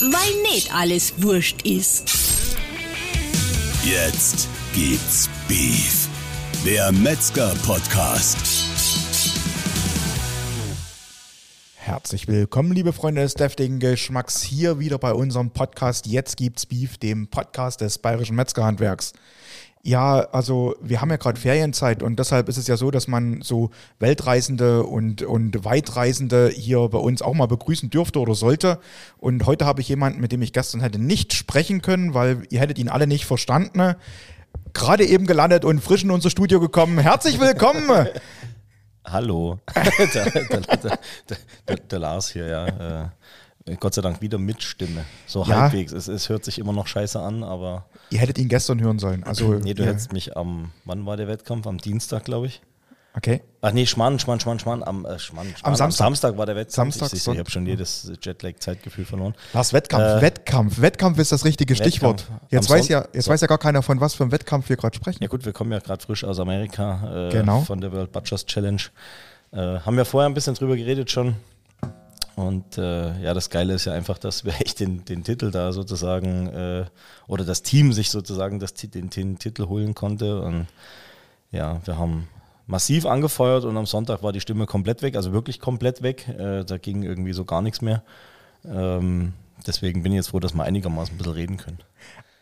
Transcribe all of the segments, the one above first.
weil nicht alles wurscht ist. Jetzt gibt's Beef. Der Metzger-Podcast. Herzlich willkommen, liebe Freunde des deftigen Geschmacks, hier wieder bei unserem Podcast Jetzt gibt's Beef, dem Podcast des Bayerischen Metzgerhandwerks. Ja, also wir haben ja gerade Ferienzeit und deshalb ist es ja so, dass man so Weltreisende und, und Weitreisende hier bei uns auch mal begrüßen dürfte oder sollte. Und heute habe ich jemanden, mit dem ich gestern hätte nicht sprechen können, weil ihr hättet ihn alle nicht verstanden. Gerade eben gelandet und frisch in unser Studio gekommen. Herzlich willkommen! Hallo, der, der, der, der, Lars hier, ja. Gott sei Dank wieder mit Stimme. So Ja. halbwegs. Es, es hört sich immer noch scheiße an, aber. Ihr hättet ihn gestern hören sollen. Also, Nee, du ja, hättest mich am. Wann war der Wettkampf? Am Dienstag, glaube ich. Okay. Ach nee, Schmarrn, Schmarrn, Schmarrn, Schmarrn. Am, äh, Schmarrn, Schmarrn. Samstag. Samstag war der Wettkampf. Samstag, ich, so- ich habe schon jedes Jetlag-Zeitgefühl verloren. Lars, Wettkampf, Äh, Wettkampf. Wettkampf ist das richtige Stichwort. Wettkampf. Jetzt Am weiß, Son- ja, jetzt weiß ja gar keiner, von was für einem Wettkampf wir gerade sprechen. Ja gut, wir kommen ja gerade frisch aus Amerika äh, Genau. von der World Butchers Challenge. Äh, haben wir vorher ein bisschen drüber geredet schon. Und äh, ja, das Geile ist ja einfach, dass wir echt den, den Titel da sozusagen äh, oder das Team sich sozusagen das, den, den Titel holen konnte. Und ja, wir haben massiv angefeuert und am Sonntag war die Stimme komplett weg, also wirklich komplett weg. Äh, da ging irgendwie so gar nichts mehr. Ähm, deswegen bin ich jetzt froh, dass wir einigermaßen ein bisschen reden können.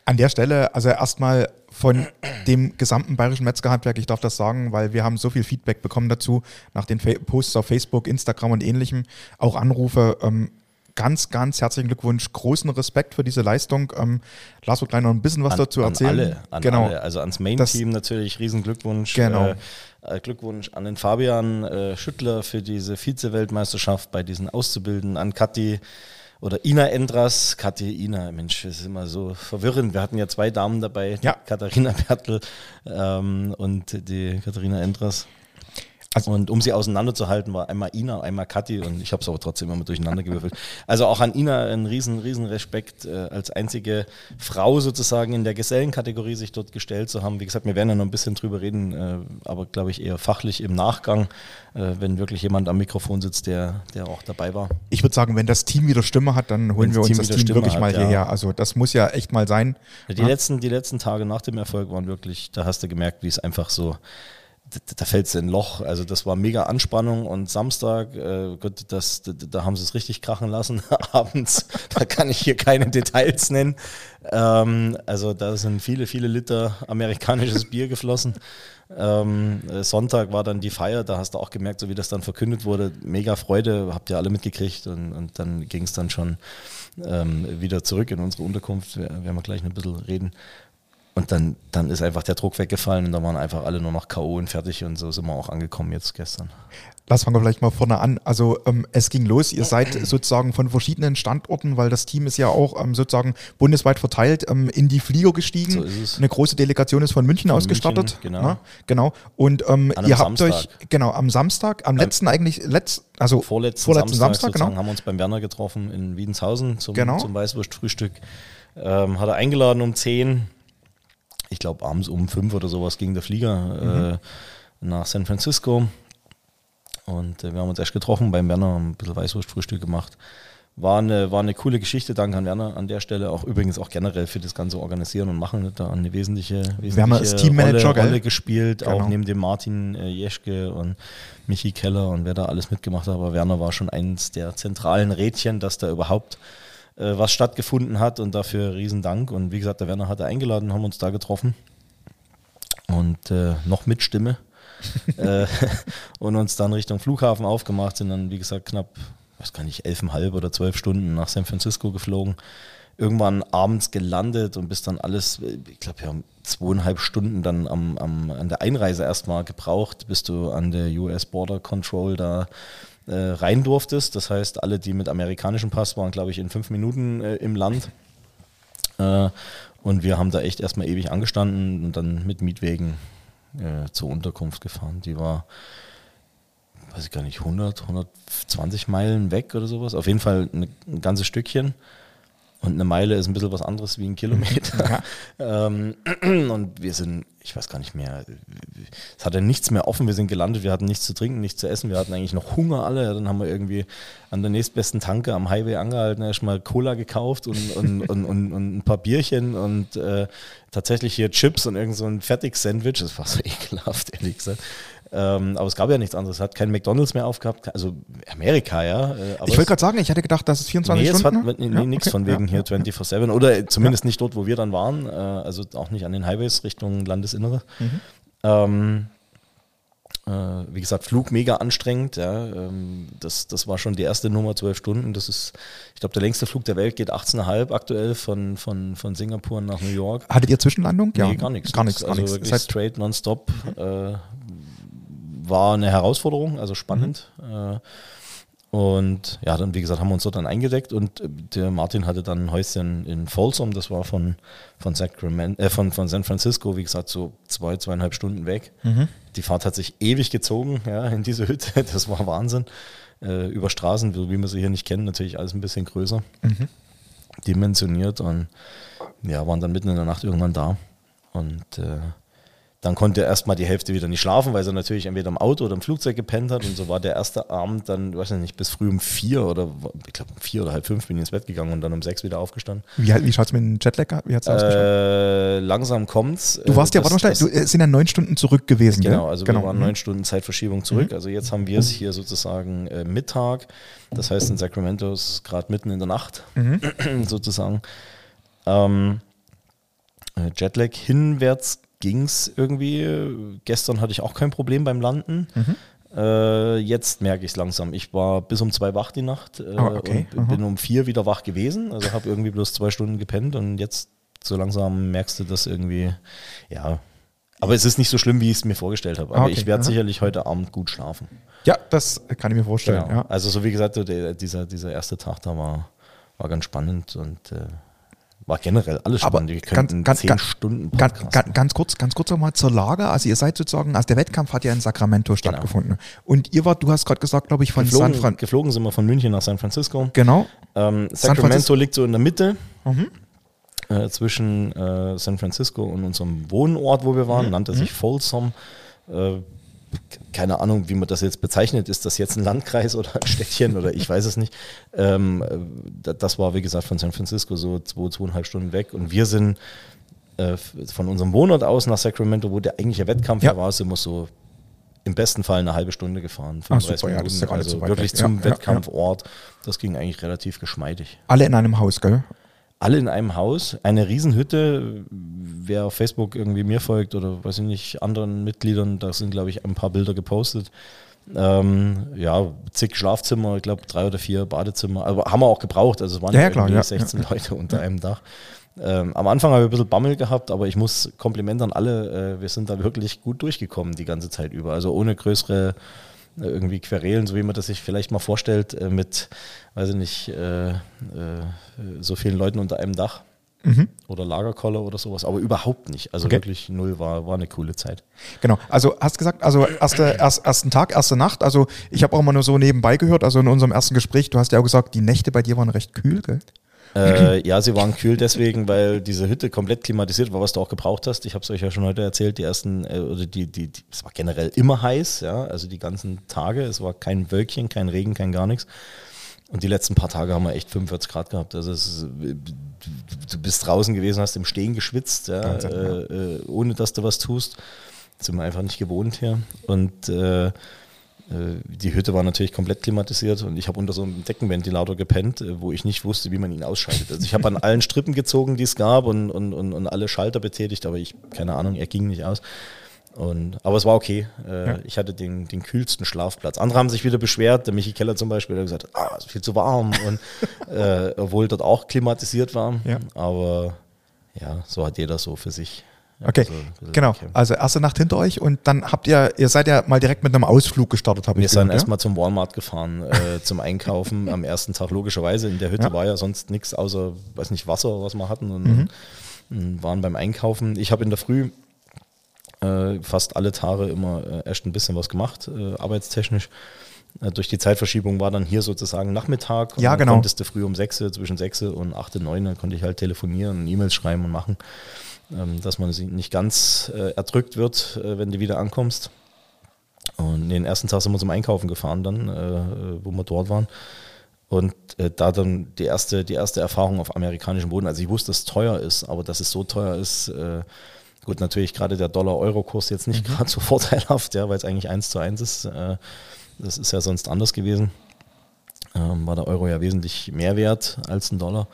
An der Stelle, also erstmal von dem gesamten bayerischen Metzgerhandwerk, ich darf das sagen, weil wir haben so viel Feedback bekommen dazu, nach den Fa Posts auf Facebook, Instagram und ähnlichem, auch Anrufe. Ähm, ganz, ganz herzlichen Glückwunsch, großen Respekt für diese Leistung. Ähm, Lars wird gleich noch ein bisschen was an, dazu erzählen. An alle, an genau. alle. Also ans Main-Team natürlich riesen Glückwunsch. Genau. Äh, äh, Glückwunsch an den Fabian äh, Schüttler für diese Vize-Weltmeisterschaft bei diesen Auszubildenden, an Kathi oder Ina Endras. Kathi, Ina, Mensch, das ist immer so verwirrend. Wir hatten ja zwei Damen dabei, Ja. Katharina Bertel ähm, und die Katharina Endras. Also- und um sie auseinanderzuhalten, war einmal Ina, einmal Kathi und ich habe es aber trotzdem immer durcheinander gewürfelt. Also auch an Ina ein riesen, riesen Respekt, äh, als einzige Frau sozusagen in der Gesellenkategorie sich dort gestellt zu haben. Wie gesagt, wir werden ja noch ein bisschen drüber reden, äh, aber glaube ich eher fachlich im Nachgang, äh, wenn wirklich jemand am Mikrofon sitzt, der, der auch dabei war. Ich würde sagen, wenn das Team wieder Stimme hat, dann holen Wenn's wir uns Team das Team Stimme wirklich hat, mal ja. hierher. Also das muss ja echt mal sein. Die, letzten, die letzten Tage nach dem Erfolg waren wirklich, da hast du gemerkt, wie es einfach so, da, fällt es in ein Loch. Also das war mega Anspannung und Samstag, äh, Gott, das, da, da haben sie es richtig krachen lassen abends. Da kann ich hier keine Details nennen. Ähm, also da sind viele, viele Liter amerikanisches Bier geflossen. Ähm, äh, Sonntag war dann die Feier, da hast du auch gemerkt, so wie das dann verkündet wurde, mega Freude, habt ihr alle mitgekriegt und, und dann ging es dann schon ähm, wieder zurück in unsere Unterkunft. Wir, werden wir gleich noch ein bisschen reden. Und dann, dann ist einfach der Druck weggefallen und da waren einfach alle nur noch K.O. und fertig und so sind wir auch angekommen jetzt gestern. Lass fangen wir vielleicht mal vorne an. Also ähm, es ging los, ihr seid sozusagen von verschiedenen Standorten, weil das Team ist ja auch ähm, sozusagen bundesweit verteilt, ähm, in die Flieger gestiegen. So ist es. Eine große Delegation ist von München Von ausgestattet. München, genau. Ja, genau. Und ähm, ihr habt Samstag. euch, genau, am Samstag, am letzten eigentlich, letzt, also Vorletzten, vorletzten Samstag, Samstag, genau. haben wir uns beim Werner getroffen in Wiedenshausen zum, Genau. zum Weißwurstfrühstück. Ähm, hat er eingeladen um 10. Ich glaube abends um 5 oder sowas ging der Flieger äh, nach San Francisco. Und äh, wir haben uns erst getroffen beim Werner, haben ein bisschen Weißwurstfrühstück gemacht. War eine, war eine coole Geschichte, danke an Werner an der Stelle. Auch übrigens auch generell für das ganze Organisieren und Machen hat da eine wesentliche, wesentliche Werner ist Teammanager, Rolle? Rolle gespielt, Genau. auch neben dem Martin äh, Jeschke und Michi Keller und wer da alles mitgemacht hat. Aber Werner war schon eins der zentralen Rädchen, dass da überhaupt äh, was stattgefunden hat und dafür riesen Dank. Und wie gesagt, der Werner hatte eingeladen, haben uns da getroffen und äh, noch mit Stimme äh, und uns dann Richtung Flughafen aufgemacht, sind dann, wie gesagt, knapp, weiß gar nicht, elfeinhalb oder zwölf Stunden nach San Francisco geflogen. Irgendwann abends gelandet und bis dann alles, ich glaube, wir haben zweieinhalb Stunden dann am, am, an der Einreise erstmal gebraucht, bis du an der US Border Control da äh, rein durftest. Das heißt, alle, die mit amerikanischem Pass waren, glaube ich, in fünf Minuten äh, im Land. Äh, und wir haben da echt erstmal ewig angestanden und dann mit Mietwegen äh, zur Unterkunft gefahren. Die war, weiß ich gar nicht, 100, 120 Meilen weg oder sowas. Auf jeden Fall eine, ein ganzes Stückchen. Und eine Meile ist ein bisschen was anderes wie ein Kilometer. ähm, und wir sind, ich weiß gar nicht mehr, es hatte nichts mehr offen, wir sind gelandet, wir hatten nichts zu trinken, nichts zu essen, wir hatten eigentlich noch Hunger alle. Dann haben wir irgendwie an der nächstbesten Tanke am Highway angehalten, erstmal Cola gekauft und, und, und, und, und ein paar Bierchen und äh, tatsächlich hier Chips und irgend so ein Fertig-Sandwich. Das war so ekelhaft, ehrlich gesagt. Ähm, aber es gab ja nichts anderes. Es hat kein McDonalds mehr aufgehabt. Also Amerika, ja. Äh, ich wollte gerade sagen, ich hatte gedacht, dass es 24 nee, Stunden. Es hat nee, nee, nichts okay. von wegen ja. hier 24-7 oder zumindest ja. nicht dort, wo wir dann waren. Äh, also auch nicht an den Highways Richtung Landesinnere. Mhm. Ähm, äh, wie gesagt, Flug mega anstrengend. Ja, ähm, das, das war schon die erste Nummer, zwölf Stunden. Das ist, ich glaube, der längste Flug der Welt geht 18,5 aktuell von, von, von Singapur nach New York. Hattet ihr Zwischenlandung? Nee, ja, gar nichts. Gar nichts. Also gar nichts. straight, nonstop. Mhm. Äh, war eine Herausforderung, also spannend. Mhm. Und ja, dann, wie gesagt, haben wir uns dort dann eingedeckt und äh, der Martin hatte dann ein Häuschen in Folsom, das war von, von, Sacramento, äh, von, von San Francisco, wie gesagt, so zwei, zweieinhalb Stunden weg. Mhm. Die Fahrt hat sich ewig gezogen, ja, in diese Hütte, das war Wahnsinn. Äh, über Straßen, wie wir sie hier nicht kennen, natürlich alles ein bisschen größer, mhm. dimensioniert und ja, waren dann mitten in der Nacht irgendwann da. Und äh, dann konnte er erstmal die Hälfte wieder nicht schlafen, weil er natürlich entweder im Auto oder im Flugzeug gepennt hat. Und so war der erste Abend dann, weiß ich nicht, bis früh um vier oder ich glaube um vier oder halb fünf bin ich ins Bett gegangen und dann um sechs wieder aufgestanden. Wie, wie schaut es mit dem Jetlag? Wie hat's äh, langsam kommt's. Du warst ja, warte mal, du sind ja neun Stunden zurück gewesen. Genau, gell? also genau. wir waren neun Stunden Zeitverschiebung zurück. Mhm. Also jetzt haben wir es hier sozusagen äh, Mittag. Das heißt, in Sacramento ist es gerade mitten in der Nacht mhm. sozusagen. Ähm, äh, Jetlag hinwärts ging es irgendwie. Gestern hatte ich auch kein Problem beim Landen. Mhm. Äh, jetzt merke ich es langsam. Ich war bis um zwei wach die Nacht äh, oh, okay. und mhm. bin um vier wieder wach gewesen. Also habe irgendwie bloß zwei Stunden gepennt und jetzt so langsam merkst du das irgendwie, ja. Aber es ist nicht so schlimm, wie ich es mir vorgestellt habe. Aber okay. ich werde sicherlich heute Abend gut schlafen. Ja, das kann ich mir vorstellen. Genau. Ja. Also so wie gesagt, dieser, dieser erste Tag da war, war ganz spannend und äh, war generell alles spannend. Wir könnten ganz, zehn ganz, Stunden ganz, ganz, ganz kurz, ganz kurz nochmal zur Lage. Also ihr seid sozusagen, also der Wettkampf hat ja in Sacramento genau. stattgefunden. Und ihr wart, du hast gerade gesagt, glaube ich, von geflogen, San Francisco. Geflogen sind wir von München nach San Francisco. Genau. Ähm, Sacramento liegt so in der Mitte. Mhm. Äh, zwischen äh, San Francisco und unserem Wohnort, wo wir waren, mhm. nannte sich mhm. Folsom. Äh, keine Ahnung, wie man das jetzt bezeichnet. Ist das jetzt ein Landkreis oder ein Städtchen oder ich weiß es nicht. Ähm, das war, wie gesagt, von San Francisco so zwei, zweieinhalb Stunden weg. Und wir sind äh, von unserem Wohnort aus nach Sacramento, wo der eigentliche Wettkampf ja. war, sind wir so im besten Fall eine halbe Stunde gefahren. 35 super, Minuten, ja, also wirklich weg. zum ja, Wettkampfort. Das ging eigentlich relativ geschmeidig. Alle in einem Haus, gell? Alle in einem Haus, eine Riesenhütte. Wer auf Facebook irgendwie mir folgt oder weiß ich nicht, anderen Mitgliedern, da sind, glaube ich, ein paar Bilder gepostet. Ähm, ja, zig Schlafzimmer, ich glaube drei oder vier Badezimmer. Aber haben wir auch gebraucht. Also es waren ja, ja klar, ja, 16 ja. Leute unter einem Dach. Ähm, am Anfang habe ich ein bisschen Bammel gehabt, aber ich muss Kompliment an alle. Äh, wir sind da wirklich gut durchgekommen die ganze Zeit über. Also ohne größere irgendwie Querelen, so wie man das sich vielleicht mal vorstellt, äh, mit, weiß ich nicht, äh, äh, so vielen Leuten unter einem Dach. Mhm. Oder Lagerkoller oder sowas, aber überhaupt nicht. Also okay. wirklich null war, war eine coole Zeit. Genau. Also hast gesagt, also erste, erst, ersten Tag, erste Nacht. Also ich habe auch mal nur so nebenbei gehört, also in unserem ersten Gespräch, du hast ja auch gesagt, die Nächte bei dir waren recht kühl, gell? Äh, ja, sie waren kühl deswegen, weil diese Hütte komplett klimatisiert war, was du auch gebraucht hast. Ich habe es euch ja schon heute erzählt, die ersten, äh, oder die, die, die, es war generell immer heiß, ja, also die ganzen Tage. Es war kein Wölkchen, kein Regen, kein gar nichts. Und die letzten paar Tage haben wir echt 45 Grad gehabt. Also ist, du bist draußen gewesen, hast im Stehen geschwitzt, ja, äh, äh, ohne dass du was tust. Das sind wir einfach nicht gewohnt hier. Und äh, äh, die Hütte war natürlich komplett klimatisiert und ich habe unter so einem Deckenventilator gepennt, äh, wo ich nicht wusste, wie man ihn ausschaltet. Also ich habe an allen Strippen gezogen, die es gab und, und, und, und, alle Schalter betätigt, aber ich, keine Ahnung, er ging nicht aus. Und, aber es war okay. Äh, ja. Ich hatte den, den kühlsten Schlafplatz. Andere haben sich wieder beschwert, der Michi Keller zum Beispiel, der hat gesagt, ah, es ist viel zu warm. Und äh, obwohl dort auch klimatisiert war. Ja. Aber ja, so hat jeder so für sich Okay, also, genau. Also erste Nacht hinter euch und dann habt ihr, ihr seid ja mal direkt mit einem Ausflug gestartet, habe ich Wir sind erstmal zum Walmart gefahren, äh, zum Einkaufen am ersten Tag, logischerweise. In der Hütte ja. war ja sonst nichts außer, weiß nicht, Wasser, was wir hatten und, mhm. und waren beim Einkaufen. Ich habe in der Früh äh, fast alle Tage immer äh, erst ein bisschen was gemacht, äh, arbeitstechnisch. Äh, durch die Zeitverschiebung war dann hier sozusagen Nachmittag. Und Ja, genau. konntest du früh um 6, zwischen 6 und 8, 9, dann konnte ich halt telefonieren und E-Mails schreiben und machen, dass man sie nicht ganz äh, erdrückt wird, äh, wenn du wieder ankommst. Und den ersten Tag sind wir zum Einkaufen gefahren dann, äh, wo wir dort waren. Und da dann die erste, die erste Erfahrung auf amerikanischem Boden. Also ich wusste, dass es teuer ist, aber dass es so teuer ist, gut, natürlich gerade der Dollar-Euro-Kurs jetzt nicht gerade so vorteilhaft, ja, weil es eigentlich eins zu eins ist. Das ist ja sonst anders gewesen. Ähm, war der Euro ja wesentlich mehr wert als ein Dollar.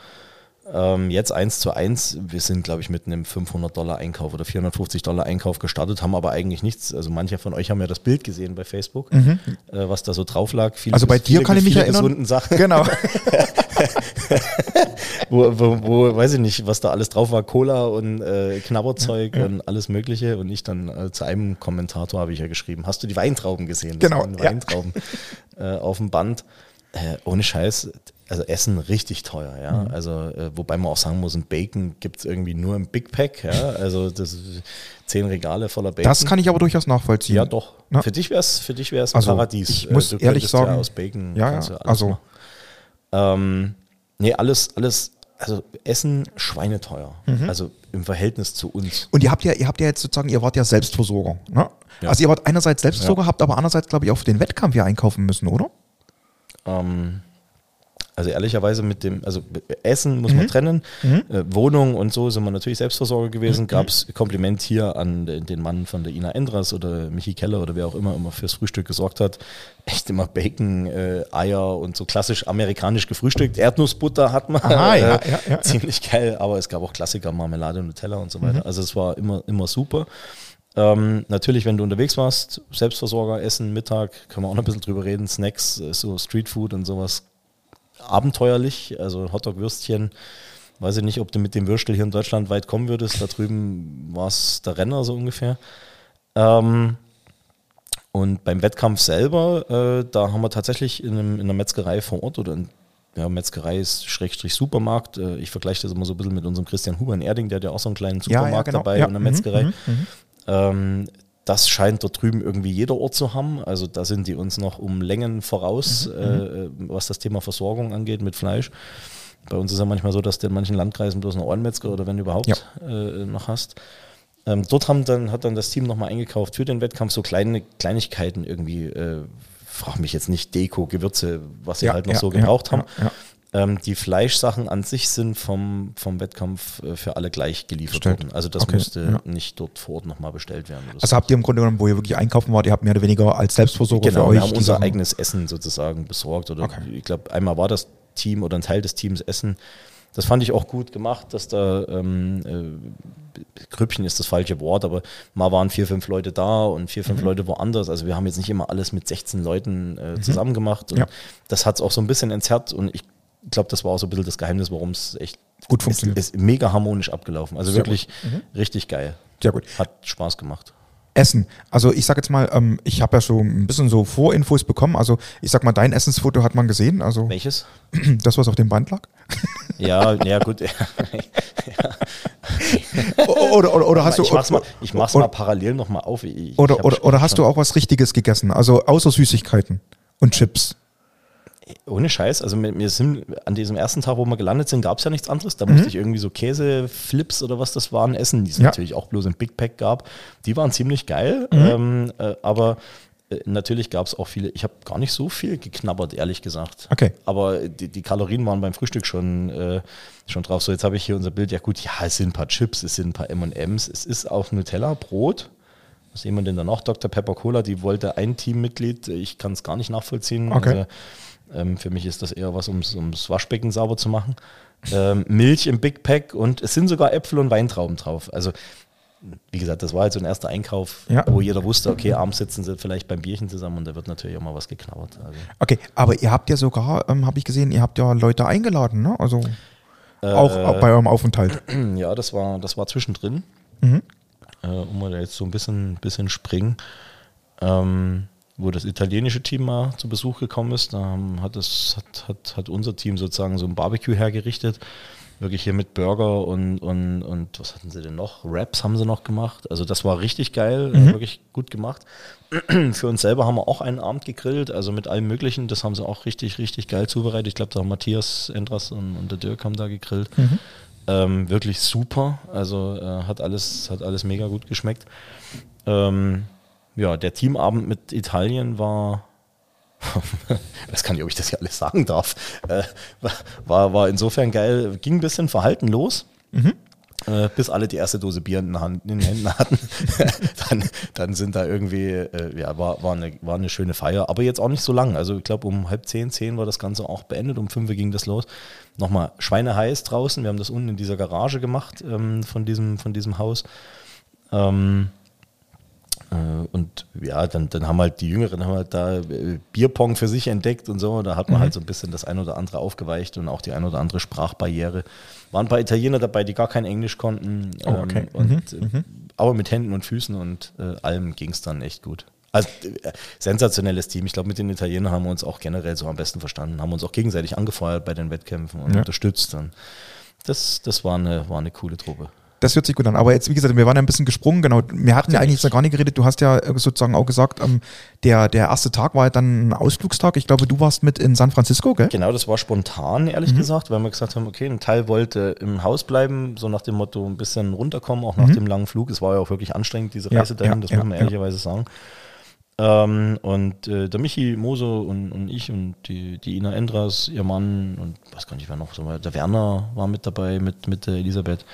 Ähm, jetzt eins zu eins, wir sind, glaube ich, mit einem 500 Dollar Einkauf oder 450 Dollar Einkauf gestartet, haben aber eigentlich nichts. Also manche von euch haben ja das Bild gesehen bei Facebook, äh, was da so drauf lag. Viele, Mhm. Also bei dir viele, kann ich mich erinnern. gesunden Sachen Genau. wo, wo, wo, weiß ich nicht, was da alles drauf war, Cola und äh, Knabberzeug Ja, ja. und alles Mögliche. Und ich dann äh, zu einem Kommentator habe ich ja geschrieben, hast du die Weintrauben gesehen? Genau, waren ja. Weintrauben äh, auf dem Band. Äh, ohne Scheiß, also Essen richtig teuer, ja. Mhm. Also, äh, wobei man auch sagen muss, ein Bacon gibt es irgendwie nur im Big Pack, ja. Also das zehn Regale voller Bacon. Das kann ich aber durchaus nachvollziehen. ja, doch. Na? Für dich wäre es für dich wär's ein Also, Paradies. ich Äh, muss du ehrlich sagen- ja aus Bacon Ja, ja, alles also-. Ähm, nee, alles, alles, also Essen schweineteuer. Mhm. Also im Verhältnis zu uns. Und ihr habt ja, ihr habt ja jetzt sozusagen, ihr wart ja Selbstversorger. Ne? Ja. Also ihr wart einerseits Selbstversorger, habt aber andererseits, glaube ich, auch für den Wettkampf ja einkaufen müssen, oder? Ähm, also ehrlicherweise mit dem, also Essen muss Mhm. man trennen. Äh, Wohnung und so sind wir natürlich Selbstversorger Mhm. gewesen. Gab es Kompliment hier an den Mann von der Ina Endras oder Michi Keller oder wer auch immer immer fürs Frühstück gesorgt hat. Echt immer Bacon, äh, Eier und so klassisch amerikanisch gefrühstückt. Erdnussbutter hat man. Aha, ja, äh, ja, ja. Ziemlich geil, aber es gab auch Klassiker, Marmelade, Nutella und so Mhm. weiter. Also es war immer, immer super. Ähm, natürlich, wenn du unterwegs warst, Selbstversorger, Essen, Mittag, können wir auch noch ein bisschen drüber reden, Snacks, äh, so Streetfood und sowas, abenteuerlich, also Hotdog-Würstchen, weiß ich nicht, ob du mit dem Würstel hier in Deutschland weit kommen würdest, da drüben war es der Renner so ungefähr. Ähm, und beim Wettkampf selber, äh, da haben wir tatsächlich in, einem, in einer Metzgerei vor Ort oder in ja, Metzgerei ist Schrägstrich Supermarkt. Äh, ich vergleiche das immer so ein bisschen mit unserem Christian Huber in Erding, der hat ja auch so einen kleinen Ja, ja, Supermarkt genau. dabei Ja, und eine mhm, Metzgerei. mhm, mhm. Ähm, das scheint dort drüben irgendwie jeder Ort zu haben. Also da sind die uns noch um Längen voraus, Mhm, äh, was das Thema Versorgung angeht mit Fleisch. Bei uns ist ja manchmal so, dass du in manchen Landkreisen bloß eine Ohrenmetzger oder wenn überhaupt Ja. äh, noch hast. Ähm, dort haben dann, hat dann das Team nochmal eingekauft für den Wettkampf so kleine Kleinigkeiten irgendwie, äh, frag mich jetzt nicht, Deko, Gewürze, was sie Ja, halt noch ja, so gebraucht haben. Ähm, die Fleischsachen an sich sind vom, vom Wettkampf äh, für alle gleich geliefert Bestellt. worden. Also das Okay, musste ja. nicht dort vor Ort nochmal bestellt werden. Also habt ihr im Grunde genommen, wo ihr wirklich einkaufen wart, ihr habt mehr oder weniger als Selbstversorger Genau, für euch wir haben unser Sachen- eigenes Essen sozusagen besorgt. Oder Okay. ich glaube, einmal war das Team oder ein Teil des Teams Essen. Das fand ich auch gut gemacht, dass da ähm, äh, Grüppchen ist das falsche Wort, aber mal waren vier, fünf Leute da und vier, Mhm. fünf Leute woanders. Also wir haben jetzt nicht immer alles mit 16 Leuten äh, zusammen gemacht. Und Ja. Das hat es auch so ein bisschen entzerrt und ich glaube, das war auch so ein bisschen das Geheimnis, warum es echt Gut funktioniert. Ist, ist mega harmonisch abgelaufen. Also Sehr wirklich richtig geil. Sehr gut. Hat Spaß gemacht. Essen. Also ich sag jetzt mal, ähm, ich habe ja so ein bisschen so Vorinfos bekommen. Also ich sag mal, dein Essensfoto hat man gesehen. Also Welches? das, was auf dem Band lag. Ja, ja gut. O- Oder, oder, oder hast du ich mach's mal, ich mach's oder, mal parallel nochmal auf. Ich, oder, ich oder, oder hast du auch was Richtiges gegessen? Also außer Süßigkeiten und Chips. Ohne Scheiß, also wir, sind an diesem ersten Tag, wo wir gelandet sind, gab es ja nichts anderes. Da Mhm. musste ich irgendwie so Käseflips oder was das waren essen, die es Ja. natürlich auch bloß im Big Pack gab. Die waren ziemlich geil, Mhm. ähm, äh, aber äh, natürlich gab es auch viele, ich habe gar nicht so viel geknabbert, ehrlich gesagt. Okay. Aber die, die Kalorien waren beim Frühstück schon, äh, schon drauf. So, jetzt habe ich hier unser Bild. Ja gut, ja, es sind ein paar Chips, es sind ein paar M&M's, es ist auch Nutella, Brot. Was wir denn da noch? Dr. Pepper Cola, die wollte ein Teammitglied. Ich kann es gar nicht nachvollziehen. Okay. Also, ähm, für mich ist das eher was, ums, ums Waschbecken sauber zu machen. Ähm, Milch im Big Pack und es sind sogar Äpfel und Weintrauben drauf. Also, wie gesagt, das war halt so ein erster Einkauf, Ja. wo jeder wusste, okay, abends sitzen sie vielleicht beim Bierchen zusammen und da wird natürlich auch mal was geknabbert. Also, Okay, aber ihr habt ja sogar, ähm, habe ich gesehen, ihr habt ja Leute eingeladen, ne? Also auch, Äh, auch bei eurem Aufenthalt. Ja, das war, das war zwischendrin. Mhm. Äh, um mal da jetzt so ein bisschen, bisschen springen. Ähm, wo das italienische Team mal zu Besuch gekommen ist. Da hat, das, hat, hat, hat unser Team sozusagen so ein Barbecue hergerichtet. Wirklich hier mit Burger und, und, und was hatten sie denn noch? Wraps haben sie noch gemacht. Also das war richtig geil, mhm. wirklich gut gemacht. Für uns selber haben wir auch einen Abend gegrillt, also mit allem Möglichen. Das haben sie auch richtig, richtig geil zubereitet. Ich glaube, da haben Matthias Endras und, und der Dirk haben da gegrillt. Mhm. Ähm, wirklich super. Also äh, hat, alles, hat alles mega gut geschmeckt. Ähm, ja, der Teamabend mit Italien war, ich weiß gar nicht, ob ich das hier alles sagen darf, äh, war, war insofern geil, ging ein bisschen verhalten los. Mhm. Äh, bis alle die erste Dose Bier in, Hand, in den Händen hatten. dann, dann sind da irgendwie, äh, ja, war, war, eine, war eine schöne Feier, aber jetzt auch nicht so lang. Also ich glaube um halb zehn, zehn war das Ganze auch beendet, um fünf ging das los. Nochmal schweineheiß draußen, wir haben das unten in dieser Garage gemacht ähm, von, diesem, von diesem Haus. Ähm, äh, und ja, dann, dann haben halt die Jüngeren haben halt da äh, Bierpong für sich entdeckt und so. Da hat man mhm. halt so ein bisschen das ein oder andere aufgeweicht und auch die ein oder andere Sprachbarriere. Waren ein paar Italiener dabei, die gar kein Englisch konnten. Oh, okay. ähm, und, mhm. äh, aber mit Händen und Füßen und äh, allem ging es dann echt gut. Also äh, sensationelles Team. Ich glaube, mit den Italienern haben wir uns auch generell so am besten verstanden, haben uns auch gegenseitig angefeuert bei den Wettkämpfen und ja. unterstützt. Und das, das war, eine, war eine coole Truppe. Das hört sich gut an. Aber jetzt, wie gesagt, wir waren ja ein bisschen gesprungen, genau. Wir hatten ja eigentlich jetzt gar nicht geredet. Du hast ja äh, sozusagen auch gesagt, ähm, der, der erste Tag war ja dann ein Ausflugstag. Ich glaube, du warst mit in San Francisco, gell? Genau, das war spontan, ehrlich mhm. gesagt, weil wir gesagt haben, okay, ein Teil wollte im Haus bleiben, so nach dem Motto ein bisschen runterkommen, auch nach mhm. dem langen Flug. Es war ja auch wirklich anstrengend, diese Reise ja, dahin, ja, das ja, muss man ehrlicherweise sagen. Ähm, und äh, der Michi Mose und, und ich und die, die Ina Endras, ihr Mann und was kann ich wer noch, so, der Werner war mit dabei, mit, mit der Elisabeth.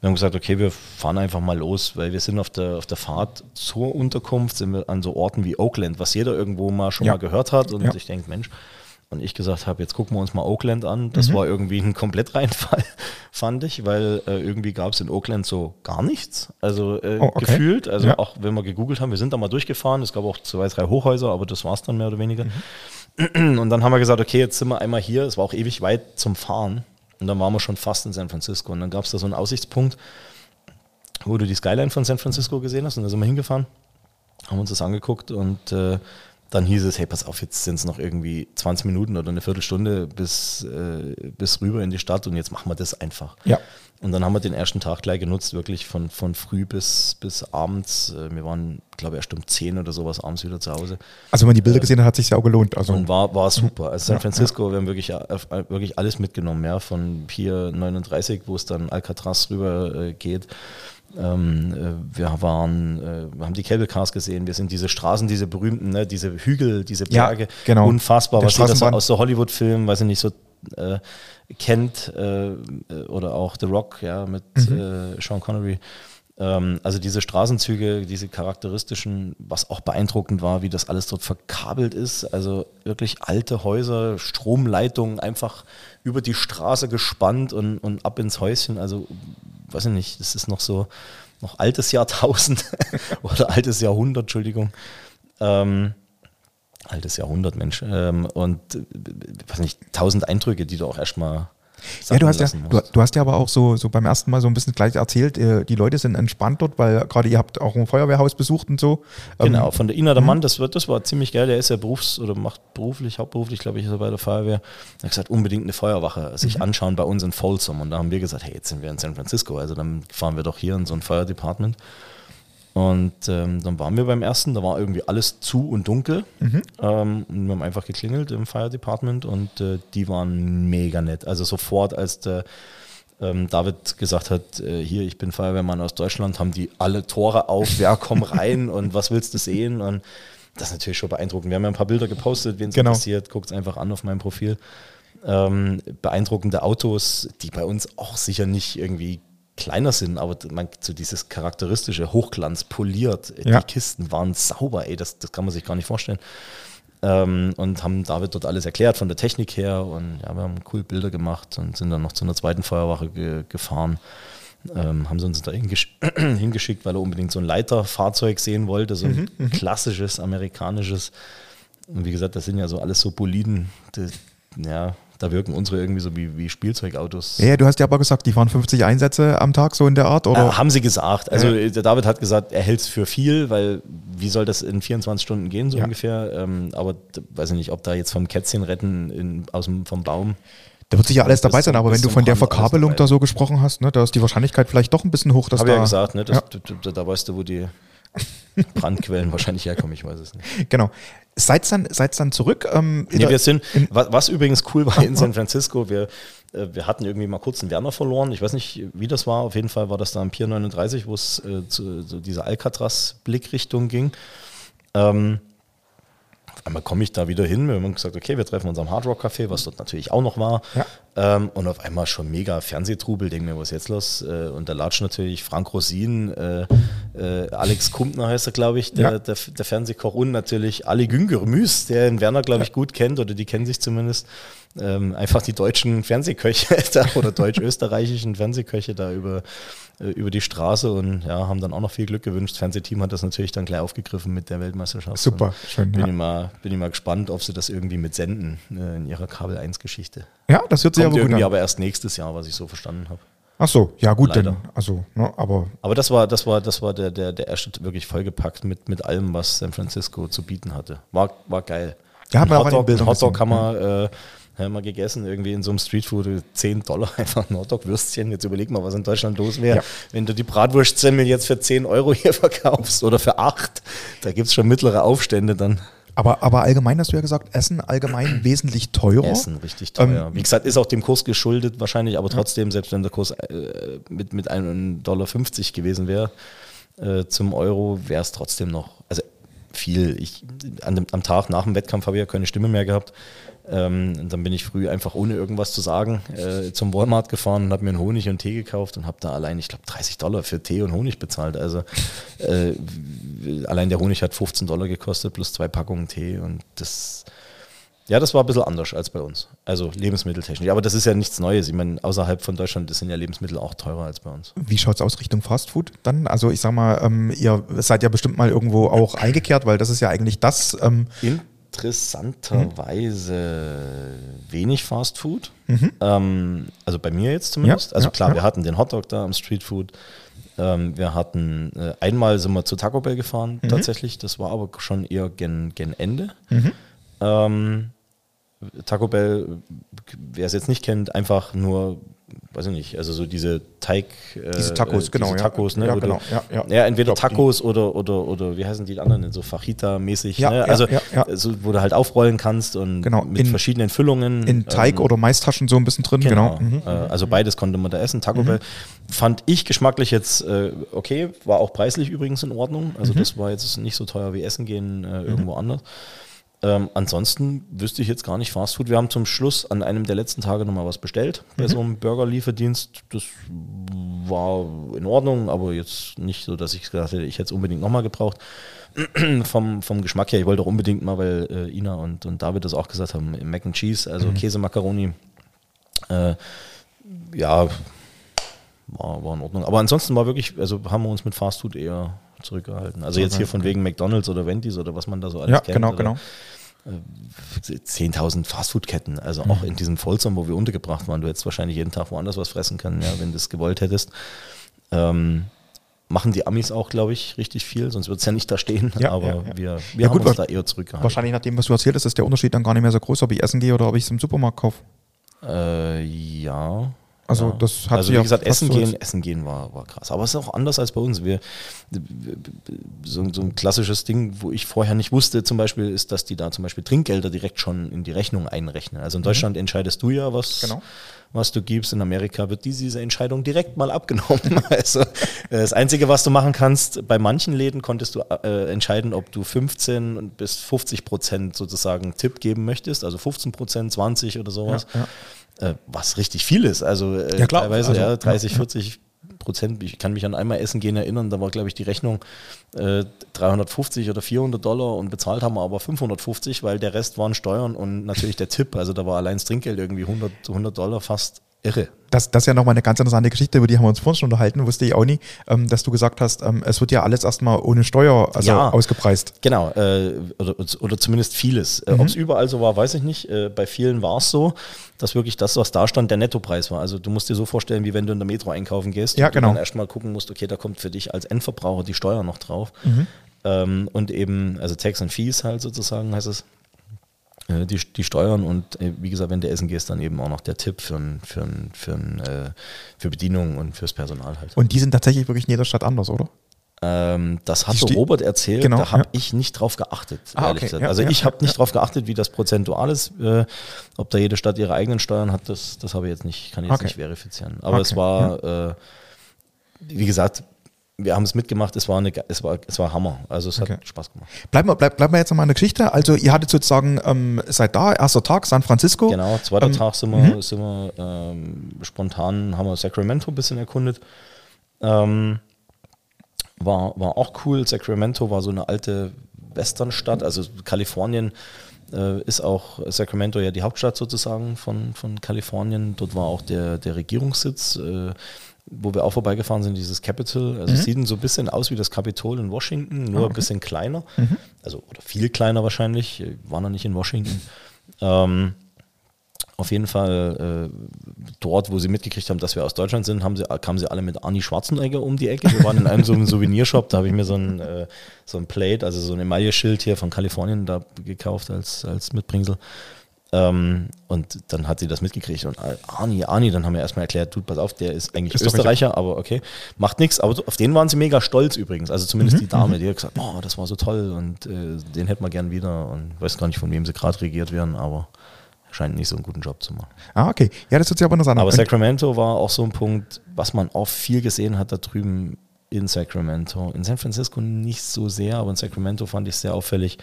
Wir haben gesagt, okay, wir fahren einfach mal los, weil wir sind auf der, auf der Fahrt zur Unterkunft, sind wir an so Orten wie Oakland, was jeder irgendwo mal schon ja. mal gehört hat. Und ja. ich denke, Mensch, und ich gesagt habe, jetzt gucken wir uns mal Oakland an. Das mhm. war irgendwie ein Komplettreinfall, fand ich, weil äh, irgendwie gab es in Oakland so gar nichts. Also äh, oh, okay. gefühlt, also ja. auch wenn wir gegoogelt haben, wir sind da mal durchgefahren, es gab auch zwei, drei Hochhäuser, aber das war es dann mehr oder weniger. Mhm. Und dann haben wir gesagt, okay, jetzt sind wir einmal hier, es war auch ewig weit zum Fahren. Und dann waren wir schon fast in San Francisco. Und dann gab es da so einen Aussichtspunkt, wo du die Skyline von San Francisco gesehen hast. Und da sind wir hingefahren, haben uns das angeguckt und äh, dann hieß es, hey, pass auf, jetzt sind es noch irgendwie 20 Minuten oder eine Viertelstunde bis, äh, bis rüber in die Stadt und jetzt machen wir das einfach. Ja. Und dann haben wir den ersten Tag gleich genutzt, wirklich von, von früh bis, bis abends. Äh, wir waren, glaube ich, erst um 10 oder sowas abends wieder zu Hause. Also wenn man die Bilder äh, gesehen hat, hat sich ja auch gelohnt. Also. Und war, war super. Also San Francisco, ja, ja. wir haben wirklich, äh, wirklich alles mitgenommen, ja, von Pier 39, wo es dann Alcatraz rüber äh, geht. Ähm, wir waren, äh, wir haben die Cable Cars gesehen, wir sind diese Straßen, diese berühmten, ne, diese Hügel, diese Berge, ja, genau. unfassbar, Der was jeder so aus so Hollywood-Filmen, weiß ich nicht, so äh, kennt äh, oder auch The Rock, ja, mit mhm. Äh, Sean Connery. Ähm, also diese Straßenzüge, diese charakteristischen, was auch beeindruckend war, wie das alles dort verkabelt ist. Also wirklich alte Häuser, Stromleitungen einfach über die Straße gespannt und, und ab ins Häuschen. Also, weiß ich nicht, das ist noch so, noch altes Jahrtausend oder altes Jahrhundert, Entschuldigung. Ähm, altes Jahrhundert, Mensch. Ähm, und äh, weiß nicht, tausend Eindrücke, die du auch erstmal ja, du hast ja, du, du, hast ja aber auch so, so beim ersten Mal so ein bisschen gleich erzählt, äh, die Leute sind entspannt dort, weil gerade ihr habt auch ein Feuerwehrhaus besucht und so. Ähm, genau, von der Ina der mhm. Mann, das, wird, das war ziemlich geil. Der ist ja berufs- oder macht beruflich, hauptberuflich, glaube ich, ist er bei der Feuerwehr. Er hat gesagt, unbedingt eine Feuerwache sich mhm. anschauen bei uns in Folsom. Und da haben wir gesagt, hey, jetzt sind wir in San Francisco, also dann fahren wir doch hier in so ein Feuerdepartment. Und ähm, dann waren wir beim ersten, da war irgendwie alles zu und dunkel. Mhm. Ähm, und wir haben einfach geklingelt im Fire Department und äh, die waren mega nett. Also sofort, als der ähm, David gesagt hat, äh, hier, ich bin Feuerwehrmann aus Deutschland, haben die alle Tore auf, wer komm rein und was willst du sehen? Und das ist natürlich schon beeindruckend. Wir haben ja ein paar Bilder gepostet, wen es genau. interessiert, guckt es einfach an auf meinem Profil. Ähm, beeindruckende Autos, die bei uns auch sicher nicht irgendwie kleiner sind, aber man, so dieses charakteristische Hochglanz poliert, ja. die Kisten waren sauber, ey, das, das kann man sich gar nicht vorstellen. Ähm, und haben David dort alles erklärt von der Technik her und ja, wir haben cool Bilder gemacht und sind dann noch zu einer zweiten Feuerwache ge gefahren. Ähm, haben sie uns da hingesch hingeschickt, weil er unbedingt so ein Leiterfahrzeug sehen wollte, so ein mhm, mhm, klassisches amerikanisches. Und wie gesagt, das sind ja so alles so Boliden, die, ja, da wirken unsere irgendwie so wie, wie Spielzeugautos. Ja, du hast ja aber gesagt, die fahren 50 Einsätze am Tag, so in der Art, oder? Äh, haben sie gesagt. Also ja. der David hat gesagt, er hält es für viel, weil wie soll das in 24 Stunden gehen, so ja. ungefähr. Ähm, aber weiß ich nicht, ob da jetzt vom Kätzchen retten in, aus dem, vom Baum. Da wird sicher alles dabei sein, aber wenn du von der Verkabelung da so gesprochen hast, ne, da ist die Wahrscheinlichkeit vielleicht doch ein bisschen hoch, dass Hab da. ja gesagt, ne, das, ja. Da, da, weißt du, wo die Brandquellen wahrscheinlich herkommen, ich weiß es nicht. Genau. Seid dann, seid dann zurück? Ähm, nee, wir sind, was, was, übrigens cool war in San Francisco, wir, äh, wir hatten irgendwie mal kurz einen Werner verloren. Ich weiß nicht, wie das war. Auf jeden Fall war das da am Pier 39, wo es äh, zu, zu dieser Alcatraz-Blickrichtung ging. Ähm, einmal komme ich da wieder hin. Wir haben gesagt, okay, wir treffen uns am Hard Rock Café, was dort natürlich auch noch war. Ja. Ähm, und auf einmal schon mega Fernsehtrubel, denke mir, was ist jetzt los? Äh, und da latscht natürlich Frank Rosin, äh, äh, Alex Kumpner heißt er, glaube ich, der, ja. der, der, Fernsehkoch und natürlich Ali Güngermüs, der in Werner, glaube ich, gut kennt oder die kennen sich zumindest. Ähm, einfach die deutschen Fernsehköche da, oder deutsch-österreichischen Fernsehköche da über äh, über die Straße und ja, haben dann auch noch viel Glück gewünscht. Das Fernsehteam hat das natürlich dann gleich aufgegriffen mit der Weltmeisterschaft. Super, schön. Bin, ja. ich mal, bin ich mal gespannt, ob sie das irgendwie mit senden äh, in ihrer Kabel 1 Geschichte. Ja, das wird sich aber gut irgendwie an. aber erst nächstes Jahr, was ich so verstanden habe. Ach so, ja gut, Leider. denn, also, ne, aber. Aber das war, das war, das war der, der, der erste wirklich vollgepackt mit, mit allem, was San Francisco zu bieten hatte. War, war geil. Ja, haben wir auch Hotdog, Hotdog haben wir, äh, haben wir gegessen, irgendwie in so einem Streetfood, 10 Dollar einfach ein Hotdog-Würstchen. Jetzt überleg mal, was in Deutschland los wäre, ja. wenn du die Bratwurstsemmel jetzt für 10 Euro hier verkaufst oder für 8. Da gibt es schon mittlere Aufstände dann. Aber, aber allgemein hast du ja gesagt, Essen allgemein wesentlich teurer. Essen richtig teuer. Ähm, Wie gesagt, ist auch dem Kurs geschuldet wahrscheinlich, aber trotzdem, selbst wenn der Kurs äh, mit, mit einem Dollar 50 gewesen wäre äh, zum Euro, wäre es trotzdem noch, also viel. Ich, an dem, am Tag nach dem Wettkampf habe ich ja keine Stimme mehr gehabt. Ähm, dann bin ich früh einfach ohne irgendwas zu sagen äh, zum Walmart gefahren und habe mir einen Honig und Tee gekauft und habe da allein, ich glaube, 30 Dollar für Tee und Honig bezahlt. Also äh, allein der Honig hat 15 Dollar gekostet plus zwei Packungen Tee und das, ja, das war ein bisschen anders als bei uns. Also lebensmitteltechnisch. Aber das ist ja nichts Neues. Ich meine, außerhalb von Deutschland sind ja Lebensmittel auch teurer als bei uns. Wie schaut es aus Richtung Fastfood dann? Also ich sag mal, ähm, ihr seid ja bestimmt mal irgendwo auch eingekehrt, weil das ist ja eigentlich das. Ähm, In interessanterweise wenig Fast Food. Mhm. Ähm, also bei mir jetzt zumindest. Ja, also klar, ja. wir hatten den Hotdog da am Street Food. Ähm, wir hatten äh, einmal sind wir zu Taco Bell gefahren, mhm. tatsächlich. Das war aber schon eher gen, gen Ende. Mhm. Ähm, Taco Bell, wer es jetzt nicht kennt, einfach nur weiß ich nicht, also so diese Teig. Äh, diese Tacos, genau. Diese Tacos, ja. ne? Ja, oder, genau. Ja, ja. ja entweder Tacos oder, oder, oder wie heißen die anderen, so Fajita-mäßig. Ja, ne? Also, so, wo du halt aufrollen kannst und genau. mit in, verschiedenen Füllungen. In Teig ähm, oder Maistaschen so ein bisschen drin, genau. genau. Mhm. Äh, also beides konnte man da essen. Taco mhm. Bell fand ich geschmacklich jetzt äh, okay, war auch preislich übrigens in Ordnung. Also mhm. das war jetzt nicht so teuer wie Essen gehen äh, irgendwo mhm. anders. Ähm, ansonsten wüsste ich jetzt gar nicht Fastfood. Wir haben zum Schluss an einem der letzten Tage nochmal was bestellt bei mhm. so einem Burgerlieferdienst. Das war in Ordnung, aber jetzt nicht so, dass ich gesagt hätte, ich hätte es unbedingt nochmal gebraucht. vom, vom Geschmack her, ich wollte auch unbedingt mal, weil äh, Ina und, und David das auch gesagt haben, Mac and Cheese, also mhm. Käse-Macaroni. Äh, ja, war, war in Ordnung. Aber ansonsten war wirklich, also haben wir uns mit Fastfood eher zurückgehalten. Also jetzt hier von wegen McDonalds oder Wendy's oder was man da so alles ja, kennt. Genau, genau. 10.000 Fastfood-Ketten, also mhm. auch in diesem Folsom, wo wir untergebracht waren. Du hättest wahrscheinlich jeden Tag woanders was fressen können, ja, wenn du es gewollt hättest. Ähm, machen die Amis auch, glaube ich, richtig viel, sonst wird es ja nicht da stehen. Ja, aber ja, ja. wir, wir haben gut, uns da eher zurückgehalten. Wahrscheinlich nach dem, was du erzählt hast, ist der Unterschied dann gar nicht mehr so groß, ob ich essen gehe oder ob ich es im Supermarkt kaufe. Äh, ja. Also das hat also wie gesagt, Essen gehen, Essen gehen war, war krass. Aber es ist auch anders als bei uns. Wir, so, so, ein klassisches Ding, wo ich vorher nicht wusste, zum Beispiel, ist, dass die da zum Beispiel Trinkgelder direkt schon in die Rechnung einrechnen. Also in mhm. Deutschland mhm. entscheidest du ja, was, genau. Was du gibst. In Amerika wird diese Entscheidung direkt mal abgenommen. also das Einzige, was du machen kannst, bei manchen Läden konntest du äh, entscheiden, ob du 15 bis 50 Prozent sozusagen Tipp geben möchtest, also 15 Prozent, 20 oder sowas. Ja, ja äh, was richtig viel ist. Also äh, ja, klar, teilweise also, ja, 30, 40 Prozent. Ich kann mich an einmal Essen gehen erinnern, da war, glaube ich, die Rechnung äh, 350 oder 400 Dollar und bezahlt haben wir aber 550, weil der Rest waren Steuern und natürlich der Tipp. Also da war allein das Trinkgeld irgendwie 100, 100 Dollar fast irre. das, das ist ja nochmal eine ganz interessante Geschichte, über die haben wir uns vorhin schon unterhalten, wusste ich auch nie, ähm, dass du gesagt hast, ähm, es wird ja alles erstmal ohne Steuer also Ja. ausgepreist. Genau, äh, oder, oder zumindest vieles. Äh, Ob es überall so war, weiß ich nicht. Äh, bei vielen war es so, dass wirklich das, was da stand, der Nettopreis war. Also du musst dir so vorstellen, wie wenn du in der Metro einkaufen gehst Ja, und genau. dann erstmal gucken musst, okay, da kommt für dich als Endverbraucher die Steuer noch drauf. Ähm, und eben, also Tax and Fees halt sozusagen heißt es. Äh, Die, die Steuern und äh, wie gesagt, wenn du essen gehst, dann eben auch noch der Tipp für, für, für, äh, für Bedienung und fürs Personal halt. Und die sind tatsächlich wirklich in jeder Stadt anders, oder? Ähm, das Die hat so ste- Robert erzählt, Genau, da habe ja. ich nicht drauf geachtet, Ah, ehrlich okay, gesagt. ja, also ja, ich habe nicht drauf geachtet, wie das prozentual ist. Äh, ob da jede Stadt ihre eigenen Steuern hat, das, das habe ich jetzt nicht, kann ich jetzt Okay. nicht verifizieren. Aber es Okay, war, äh, wie gesagt, wir haben es mitgemacht, es war, eine, es war, es war Hammer. Also es Okay. hat Spaß gemacht. Bleiben wir, bleib, bleiben wir jetzt nochmal in der Geschichte. Also ihr hattet sozusagen, ähm, seid da, erster Tag, San Francisco. Genau, zweiter Ähm, Tag sind wir, sind wir ähm, spontan, haben wir Sacramento ein bisschen erkundet. Ähm, war, war auch cool. Sacramento war so eine alte Westernstadt. Also Kalifornien äh, ist auch Sacramento ja die Hauptstadt sozusagen von, von Kalifornien. Dort war auch der, der Regierungssitz, äh, wo wir auch vorbeigefahren sind, dieses Capitol. Also es sieht so ein bisschen aus wie das Kapitol in Washington, nur ein bisschen kleiner. Also oder viel kleiner wahrscheinlich. Ich War noch nicht in Washington. Ähm, auf jeden Fall äh, dort, wo sie mitgekriegt haben, dass wir aus Deutschland sind, haben sie, kamen sie alle mit Arnie Schwarzenegger um die Ecke. Wir waren in einem so einem Souvenirshop, da habe ich mir so ein, äh, so ein Plate, also so ein Emaille-Schild hier von Kalifornien da gekauft als, als Mitbringsel. Ähm, und dann hat sie das mitgekriegt und Arnie, Arnie, dann haben wir erstmal erklärt, du, pass auf, der ist eigentlich Österreicher. Österreicher, aber okay, macht nichts. Aber so- auf den waren sie mega stolz übrigens. Also zumindest die Dame, die hat gesagt, boah, das war so toll und äh, den hätten wir gern wieder und weiß gar nicht, von wem sie gerade regiert werden, aber scheint nicht so einen guten Job zu machen. Ah, okay. Ja, das hört sich aber interessant an. Aber Sacramento war auch so ein Punkt, was man auch viel gesehen hat da drüben in Sacramento. In San Francisco nicht so sehr, aber in Sacramento fand ich sehr auffällig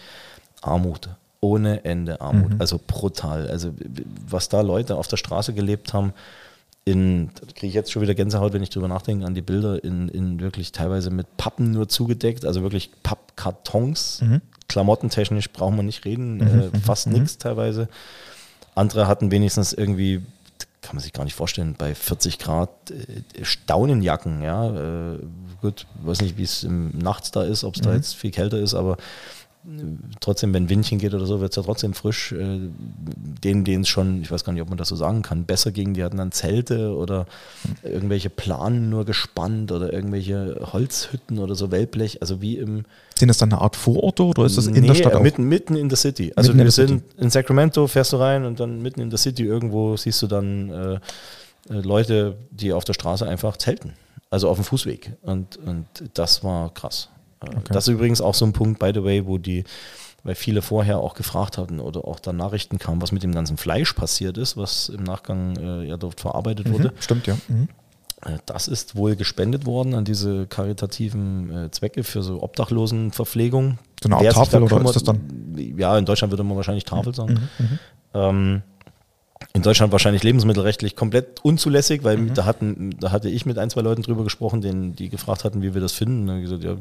Armut. Ohne Ende Armut. Mhm. Also brutal. Also was da Leute auf der Straße gelebt haben, in, da kriege ich jetzt schon wieder Gänsehaut, wenn ich drüber nachdenke, an die Bilder, in, in wirklich teilweise mit Pappen nur zugedeckt, also wirklich Pappkartons. Mhm. Klamottentechnisch brauchen wir nicht reden, äh, fast nichts teilweise. Andere hatten wenigstens irgendwie, kann man sich gar nicht vorstellen, bei 40 Grad äh, Staunenjacken, ja. Äh, gut, weiß nicht, wie es nachts da ist, ob es da jetzt viel kälter ist, aber trotzdem, wenn Windchen geht oder so, wird es ja trotzdem frisch. Äh, denen, denen es schon, ich weiß gar nicht, ob man das so sagen kann, besser ging, die hatten dann Zelte oder irgendwelche Planen nur gespannt oder irgendwelche Holzhütten oder so Wellblech, also wie im sind das dann eine Art Vororte oder ist das in Nee, der Stadt auch? Mitten, mitten in der City. Also Mitten in wir der sind in Sacramento, fährst du rein und dann mitten in der City irgendwo siehst du dann äh, äh, Leute, die auf der Straße einfach zelten. Also auf dem Fußweg. Und, und das war krass. Äh, Das ist übrigens auch so ein Punkt, by the way, wo die, weil viele vorher auch gefragt hatten oder auch da Nachrichten kamen, was mit dem ganzen Fleisch passiert ist, was im Nachgang äh, ja dort verarbeitet wurde. Stimmt, ja. Mhm. Äh, Das ist wohl gespendet worden an diese karitativen äh, Zwecke für so Obdachlosenverpflegung. Art Wer Tafel oder kümmert- ist das dann? Mhm, Ja, in Deutschland würde man wahrscheinlich Tafel sagen. Ähm, in Deutschland wahrscheinlich lebensmittelrechtlich komplett unzulässig, weil Mhm. da, hatten, da hatte ich mit ein, zwei Leuten drüber gesprochen, denen, die gefragt hatten, wie wir das finden. Und gesagt, ja,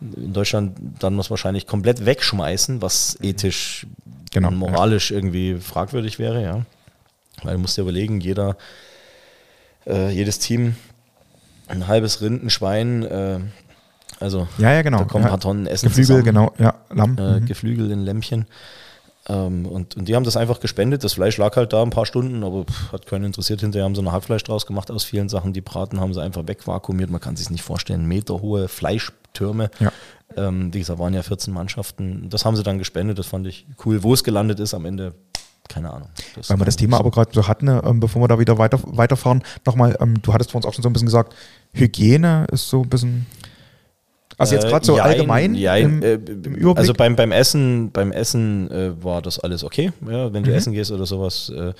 in Deutschland dann muss wahrscheinlich komplett wegschmeißen, was ethisch Genau, und moralisch irgendwie fragwürdig wäre, ja. Weil du musst dir überlegen, jeder, äh, jedes Team, ein halbes Rind, ein Schwein, äh, also Ja, ja, genau. da kommen ja. ein paar Tonnen Essen Geflügel, zusammen genau. Ja, Lamm. äh, mhm. Geflügel in Lämpchen. Ähm, und, und die haben das einfach gespendet. Das Fleisch lag halt da ein paar Stunden, aber pff, hat keinen interessiert. Hinterher haben sie noch Hackfleisch draus gemacht aus vielen Sachen. Die Braten haben sie einfach wegvakuumiert. Man kann sich nicht vorstellen. Meterhohe Fleischtürme. Ja. Ähm, wie gesagt, waren ja 14 Mannschaften. Das haben sie dann gespendet. Das fand ich cool. Wo es gelandet ist am Ende, keine Ahnung. Weil wir das Thema aber gerade so hatten, ne, ähm, bevor wir da wieder weiter, weiterfahren, nochmal, ähm, du hattest vor uns auch schon so ein bisschen gesagt, Hygiene ist so ein bisschen. Also jetzt gerade so Äh, jein, allgemein jein, im, äh, im Überblick. Also beim, beim Essen, beim Essen äh, war das alles okay. Ja, wenn du essen gehst oder sowas. Äh,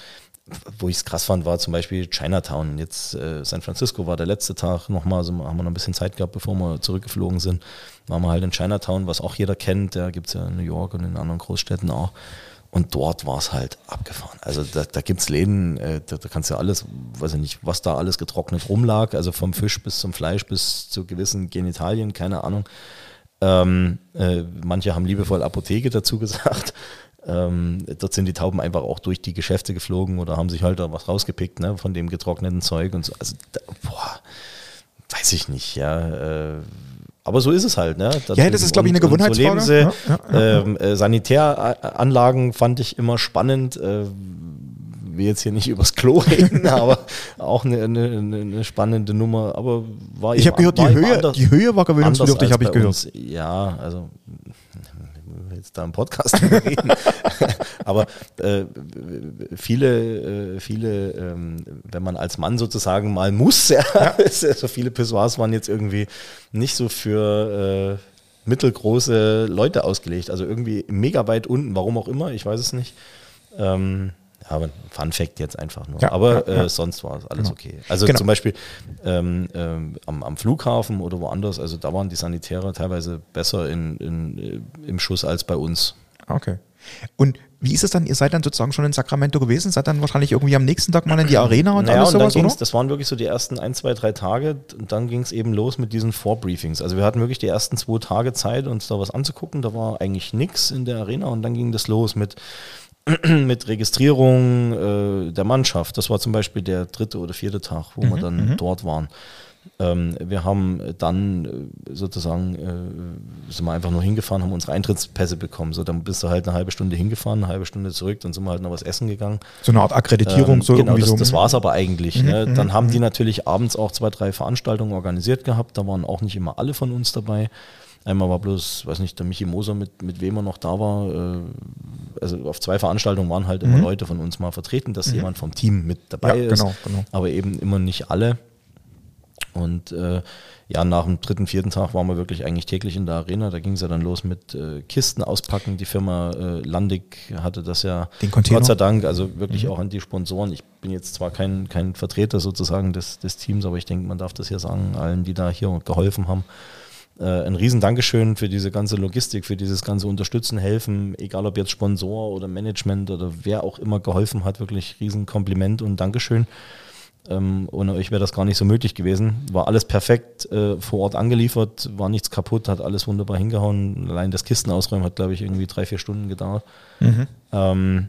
wo ich es krass fand, war zum Beispiel Chinatown. Jetzt äh, San Francisco war der letzte Tag nochmal, also haben wir noch ein bisschen Zeit gehabt, bevor wir zurückgeflogen sind. Waren wir halt in Chinatown, was auch jeder kennt. Da gibt es ja in New York und in anderen Großstädten auch. Und dort war es halt abgefahren. Also da, da gibt es Läden, äh, da, da kannst du ja alles, weiß ich nicht, was da alles getrocknet rumlag, also vom Fisch bis zum Fleisch bis zu gewissen Genitalien, keine Ahnung. Ähm, äh, manche haben liebevoll Apotheke dazu gesagt. Ähm, dort sind die Tauben einfach auch durch die Geschäfte geflogen oder haben sich halt da was rausgepickt ne, von dem getrockneten Zeug und so. Also, da, boah, weiß ich nicht, ja. Äh, aber so ist es halt. Ne? ja, das ist, glaube ich, eine Gewohnheitsfrage. So ja, ja, ähm, äh, Sanitäranlagen fand ich immer spannend. Äh, will jetzt hier nicht übers Klo reden, aber auch eine, eine, eine, spannende Nummer. Aber war Ich habe gehört, die Höhe, anders, die Höhe war gewöhnungsbedürftig, habe ich gehört. Uns. Ja, also jetzt da im Podcast reden. Aber äh, viele, äh, viele, ähm, wenn man als Mann sozusagen mal muss, ja, ja. so viele Pissoirs waren jetzt irgendwie nicht so für äh, mittelgroße Leute ausgelegt. Also irgendwie mega weit unten, warum auch immer, ich weiß es nicht. Ähm, aber Fun Fact jetzt einfach nur. Ja, aber ja, äh, sonst war es alles genau. okay. Also genau. zum Beispiel ähm, ähm, am, am, Flughafen oder woanders, also da waren die Sanitäre teilweise besser in, in, äh, im Schuss als bei uns. Okay. Und wie ist es dann? Ihr seid dann sozusagen schon in Sacramento gewesen, seid dann wahrscheinlich irgendwie am nächsten Tag mal in die Arena und naja, alles und sowas, oder? Das waren wirklich so die ersten ein, zwei, drei Tage und dann ging es eben los mit diesen Vorbriefings. Also wir hatten wirklich die ersten zwei Tage Zeit, uns da was anzugucken. Da war eigentlich nichts in der Arena und dann ging das los mit mit Registrierung äh, der Mannschaft. Das war zum Beispiel der dritte oder vierte Tag, wo mhm, wir dann mhm. dort waren. Ähm, wir haben dann äh, sozusagen, äh, sind wir einfach nur hingefahren, haben unsere Eintrittspässe bekommen. So, dann bist du halt eine halbe Stunde hingefahren, eine halbe Stunde zurück, dann sind wir halt noch was essen gegangen. So eine Art Akkreditierung, ähm, so genau, das, so. das war es aber eigentlich. Mhm, ne? Mhm, dann haben die mhm. natürlich abends auch zwei, drei Veranstaltungen organisiert gehabt. Da waren auch nicht immer alle von uns dabei. Einmal war bloß, weiß nicht, der Michi Moser, mit, mit wem er noch da war. Äh, also auf zwei Veranstaltungen waren halt immer mhm. Leute von uns mal vertreten, dass mhm. jemand vom Team mit dabei ja, ist. Genau, genau. Aber eben immer nicht alle. Und äh, ja, nach dem dritten, vierten Tag waren wir wirklich eigentlich täglich in der Arena. Da ging es ja dann los mit äh, Kisten auspacken. Die Firma äh, Landig hatte das ja Gott sei Dank, also wirklich mhm. auch an die Sponsoren. Ich bin jetzt zwar kein, kein Vertreter sozusagen des, des Teams, aber ich denke, man darf das hier sagen, allen, die da hier geholfen haben äh, ein riesen Dankeschön für diese ganze Logistik, für dieses ganze Unterstützen, Helfen, egal ob jetzt Sponsor oder Management oder wer auch immer geholfen hat, wirklich riesen Kompliment und Dankeschön. Ähm, ohne euch wäre das gar nicht so möglich gewesen. War alles perfekt äh, vor Ort angeliefert, war nichts kaputt, hat alles wunderbar hingehauen. Allein das Kisten ausräumen hat, glaube ich, irgendwie drei, vier Stunden gedauert. Mhm. Ähm,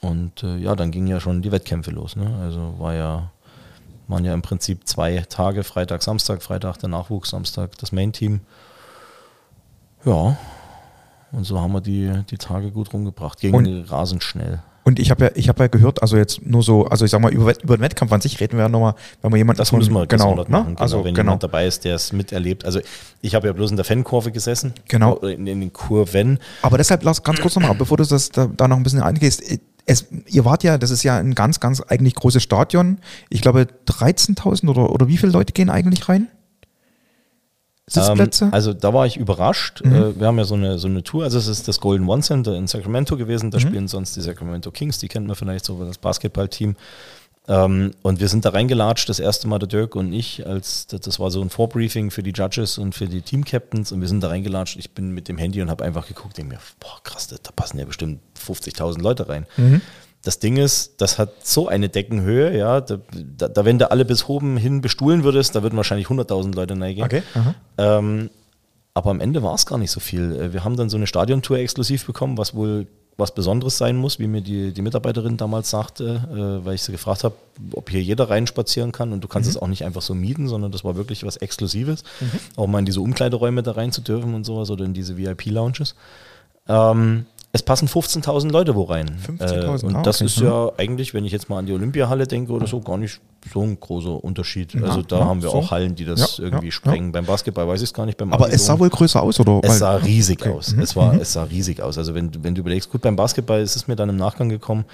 und äh, ja, dann gingen ja schon die Wettkämpfe los. Ne? Also war ja waren ja im Prinzip zwei Tage, Freitag, Samstag, Freitag der Nachwuchs, Samstag das Main-Team. Ja, und so haben wir die, die Tage gut rumgebracht, gegen und, rasend schnell. Und ich habe ja, ich habe ja gehört, also jetzt nur so, also ich sag mal, über, über den Wettkampf an sich reden wir ja nochmal, wenn wir jemanden. Das müssen wir genau, ne? machen, genau, also wenn genau. jemand dabei ist, der es miterlebt. Also ich habe ja bloß in der Fankurve gesessen. Genau. In, in den Kurven. Aber deshalb lass ganz kurz nochmal, bevor du das da, da noch ein bisschen eingehst, es, ihr wart ja, das ist ja ein ganz, ganz eigentlich großes Stadion. Ich glaube 13.000 oder, oder wie viele Leute gehen eigentlich rein? Sitzplätze? Ähm, also da war ich überrascht. Mhm. Äh, wir haben ja so eine, so eine Tour, also es ist das Golden One Center in Sacramento gewesen, da mhm. spielen sonst die Sacramento Kings, die kennt man vielleicht so, das Basketballteam. Ähm, und wir sind da reingelatscht, das erste Mal der Dirk und ich, als das war so ein Vorbriefing für die Judges und für die Team-Captains und wir sind da reingelatscht. Ich bin mit dem Handy und habe einfach geguckt, denke mir, boah krass, da passen ja bestimmt 50.000 Leute rein. Mhm. Das Ding ist, das hat so eine Deckenhöhe, ja, da, da, da, wenn du alle bis oben hin bestuhlen würdest, da würden wahrscheinlich 100.000 Leute reingehen. Okay. Ähm, aber am Ende war es gar nicht so viel. Äh, wir haben dann so eine Stadiontour exklusiv bekommen, was wohl was Besonderes sein muss, wie mir die, die Mitarbeiterin damals sagte, äh, weil ich sie gefragt habe, ob hier jeder reinspazieren kann und du kannst mhm. es auch nicht einfach so mieten, sondern das war wirklich was Exklusives, mhm. auch mal in diese Umkleideräume da rein zu dürfen und sowas oder in diese VIP-Lounges. Ähm, es passen 15.000 Leute wo rein. 15.000 äh, Und ah, das okay. ist ja eigentlich, wenn ich jetzt mal an die Olympiahalle denke oder so, gar nicht so ein großer Unterschied. Ja, also da ja, haben wir so. auch Hallen, die das ja, irgendwie sprengen. Beim Basketball weiß ich es gar nicht. Beim Aber Abitur. es sah wohl größer aus, oder? Es sah riesig okay. aus. Mhm. Es, war, mhm. es sah riesig aus. Also wenn, wenn du überlegst, gut, beim Basketball ist es mir dann im Nachgang gekommen,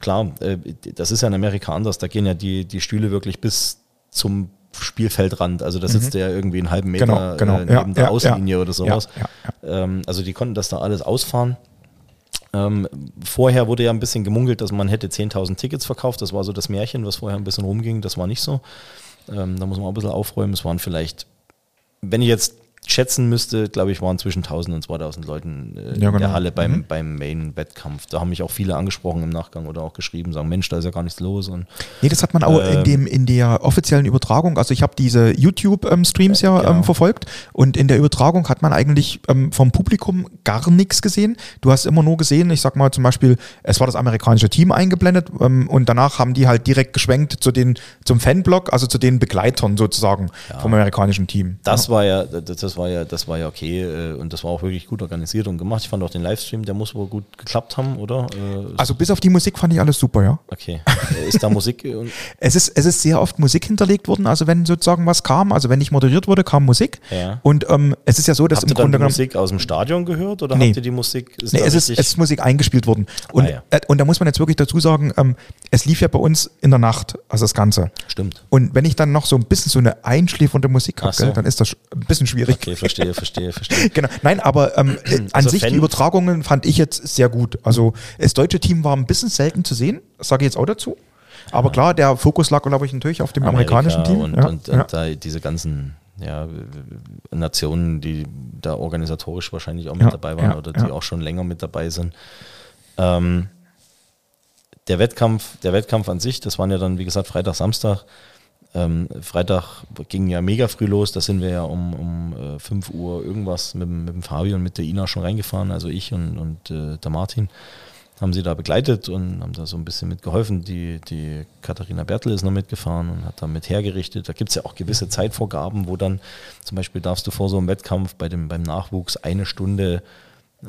klar, äh, das ist ja in Amerika anders, da gehen ja die, die Stühle wirklich bis zum Spielfeldrand. Also da sitzt mhm. der irgendwie einen halben Meter genau, genau. Äh, neben ja, der ja, Außenlinie ja. oder sowas. Ähm, also die konnten das da alles ausfahren. Ähm, vorher wurde ja ein bisschen gemungelt, dass man hätte 10.000 Tickets verkauft. Das war so das Märchen, was vorher ein bisschen rumging. Das war nicht so. Ähm, da muss man auch ein bisschen aufräumen. Es waren vielleicht, wenn ich jetzt schätzen müsste, glaube ich, waren zwischen 1000 und 2000 Leuten äh, Ja, in der genau. Halle beim, Mhm. beim Main-Wettkampf. Da haben mich auch viele angesprochen im Nachgang oder auch geschrieben, sagen, Mensch, da ist ja gar nichts los. Und Nee, das hat man auch in, Ähm, dem, in der offiziellen Übertragung, also ich habe diese YouTube-Streams ja genau. ähm, verfolgt und in der Übertragung hat man eigentlich ähm, vom Publikum gar nichts gesehen. Du hast immer nur gesehen, ich sag mal zum Beispiel, es war das amerikanische Team eingeblendet ähm, und danach haben die halt direkt geschwenkt zu den, zum Fanblock, also zu den Begleitern sozusagen vom amerikanischen Team. das war ja, das, das war ja, das war ja okay äh, und das war auch wirklich gut organisiert und gemacht. Ich fand auch den Livestream, der muss wohl gut geklappt haben, oder? Äh, Also bis auf die Musik fand ich alles super, ja. okay. Äh, ist da Musik? und- Es ist, es ist sehr oft Musik hinterlegt worden, also wenn sozusagen was kam, also wenn nicht moderiert wurde, kam Musik. Ja. Und ähm, es ist ja so, dass Habt im ihr Grunde die genommen. Musik aus dem Stadion gehört oder Nee. habt ihr die Musik? Ist Nee, es ist, es ist Musik eingespielt worden. Und, Ah, ja. äh, und da muss man jetzt wirklich dazu sagen, ähm, es lief ja bei uns in der Nacht, also das Ganze. Stimmt. Und wenn ich dann noch so ein bisschen so eine einschläfernde Musik habe, so. dann ist das ein bisschen schwierig. Okay, verstehe, verstehe, verstehe. Genau. Nein, aber ähm, äh, an Also sich Fan- die Übertragungen fand ich jetzt sehr gut. Also das deutsche Team war ein bisschen selten zu sehen, das sage ich jetzt auch dazu. Aber klar, der Fokus lag, glaube ich, natürlich auf dem Amerika amerikanischen Team. Und, ja, und, ja. und da diese ganzen ja, Nationen, die da organisatorisch wahrscheinlich auch mit Ja, dabei waren ja, oder die ja. auch schon länger mit dabei sind. Ähm, der Wettkampf, der Wettkampf an sich, das waren ja dann, wie gesagt, Freitag, Samstag. Ähm, Freitag ging ja mega früh los, da sind wir ja um, um äh, 5 Uhr irgendwas mit, dem- mit dem Fabi und mit der Ina schon reingefahren, also ich und, und äh, der Martin haben sie da begleitet und haben da so ein bisschen mitgeholfen. Die, die Katharina Bertel ist noch mitgefahren und hat da mit hergerichtet. Da gibt es ja auch gewisse Zeitvorgaben, wo dann zum Beispiel darfst du vor so einem Wettkampf bei dem, beim Nachwuchs eine Stunde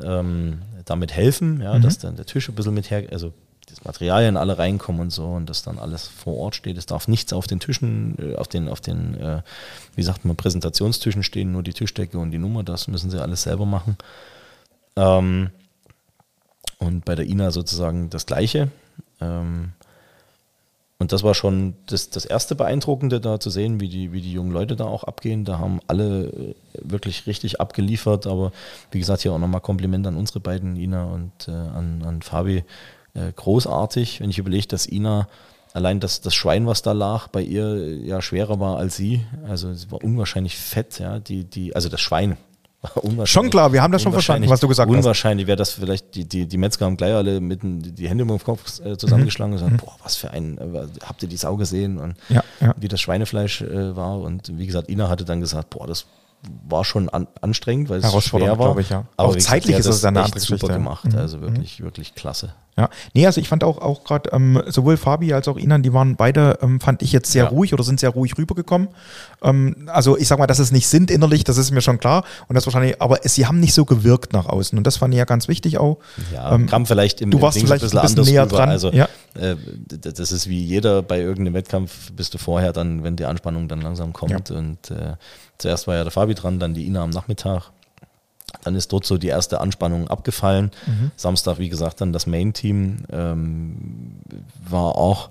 ähm, damit helfen, ja, dass dann der Tisch ein bisschen mit her, also das Materialien alle reinkommen und so und das dann alles vor Ort steht. Es darf nichts auf den Tischen, äh, auf den, auf den, äh, wie sagt man, Präsentationstischen stehen, nur die Tischdecke und die Nummer, das müssen sie alles selber machen. Ähm, und bei der Ina sozusagen das Gleiche. Ähm, und das war schon das, das erste Beeindruckende, da zu sehen, wie die, wie die jungen Leute da auch abgehen. Da haben alle äh, wirklich richtig abgeliefert. Aber wie gesagt, hier auch nochmal Kompliment an unsere beiden, Ina und äh, an, an Fabi. Äh, großartig, wenn ich überlege, dass Ina allein das, das Schwein, was da lag, bei ihr ja schwerer war als sie. Also sie war unwahrscheinlich fett, ja. Die, die, also das Schwein. war unwahrscheinlich- Schon klar, wir haben das schon verstanden, unwahrscheinlich- was du gesagt hast. Unwahrscheinlich wäre das vielleicht, die, die, die Metzger haben gleich alle mit den, die Hände über dem Kopf äh, zusammengeschlagen und gesagt, boah, was für ein, äh, habt ihr die Sau gesehen? Und Mhm. Ja, ja. wie das Schweinefleisch äh, war. Und wie gesagt, Ina hatte dann gesagt, boah, das war schon an, anstrengend, weil es schwer war. ich, ja. Aber Auch gesagt, zeitlich hat ist es das dann eine andere super gemacht. Mhm. Also wirklich, wirklich klasse. Ja, nee, also ich fand auch, auch gerade ähm, sowohl Fabi als auch Inan, die waren beide, ähm, fand ich jetzt sehr Ja. ruhig oder sind sehr ruhig rübergekommen. Ähm, also ich sag mal, dass es nicht sind innerlich, das ist mir schon klar. Und das wahrscheinlich, aber es, sie haben nicht so gewirkt nach außen. Und das fand ich ja ganz wichtig auch. Ja, Ähm, kam vielleicht im du im warst Ding vielleicht ein bisschen näher dran, Also ja. äh, das ist wie jeder bei irgendeinem Wettkampf, bist du vorher dann, wenn die Anspannung dann langsam kommt. Und äh, zuerst war ja der Fabi dran, dann die Ina am Nachmittag. Dann ist dort so die erste Anspannung abgefallen. Mhm. Samstag, wie gesagt, dann das Main-Team ähm, war auch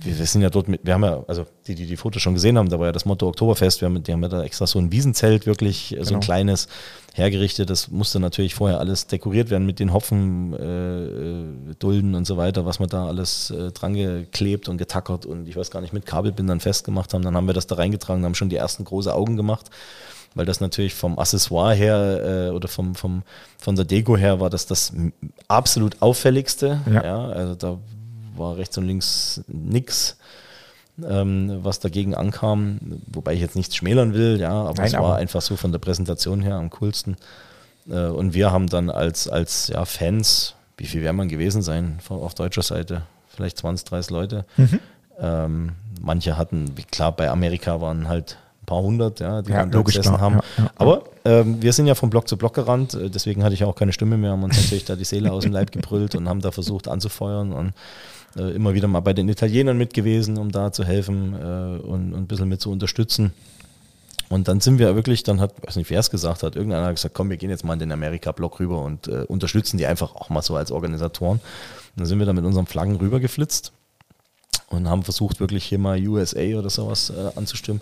wir, sind ja dort mit, wir haben ja, also die, die die Fotos schon gesehen haben, da war ja das Motto Oktoberfest, wir haben, die haben ja da extra so ein Wiesenzelt wirklich, äh, so Genau. ein kleines hergerichtet. Das musste natürlich vorher alles dekoriert werden mit den Hopfen, äh, äh, Dulden und so weiter, was wir da alles äh, dran geklebt und getackert und ich weiß gar nicht, mit Kabelbindern festgemacht haben. Dann haben wir das da reingetragen, haben schon die ersten große Augen gemacht weil das natürlich vom Accessoire her äh, oder vom, vom, von der Deko her war das das absolut auffälligste. Ja. Ja. also da war rechts und links nix, ähm, was dagegen ankam, wobei ich jetzt nichts schmälern will, ja, aber Nein, es war aber- einfach so von der Präsentation her am coolsten. Äh, und wir haben dann als, als ja, Fans, wie viel werden man gewesen sein von- auf deutscher Seite? Vielleicht 20, 30 Leute. Mhm. Ähm, manche hatten, wie klar, bei Amerika waren halt paar hundert, ja, die Ja, dann da gesessen haben. Ja, ja. Aber ähm, wir sind ja von Block zu Block gerannt, äh, deswegen hatte ich auch keine Stimme mehr, haben uns natürlich da die Seele aus dem Leib gebrüllt und haben da versucht anzufeuern und äh, immer wieder mal bei den Italienern mit gewesen, um da zu helfen äh, und, und ein bisschen mit zu unterstützen. Und dann sind wir wirklich, dann hat, weiß nicht, wer es gesagt hat, irgendeiner hat gesagt, komm, wir gehen jetzt mal in den Amerika-Block rüber und äh, unterstützen die einfach auch mal so als Organisatoren. Und dann sind wir da mit unseren Flaggen rübergeflitzt und haben versucht, wirklich hier mal USA oder sowas äh, anzustimmen.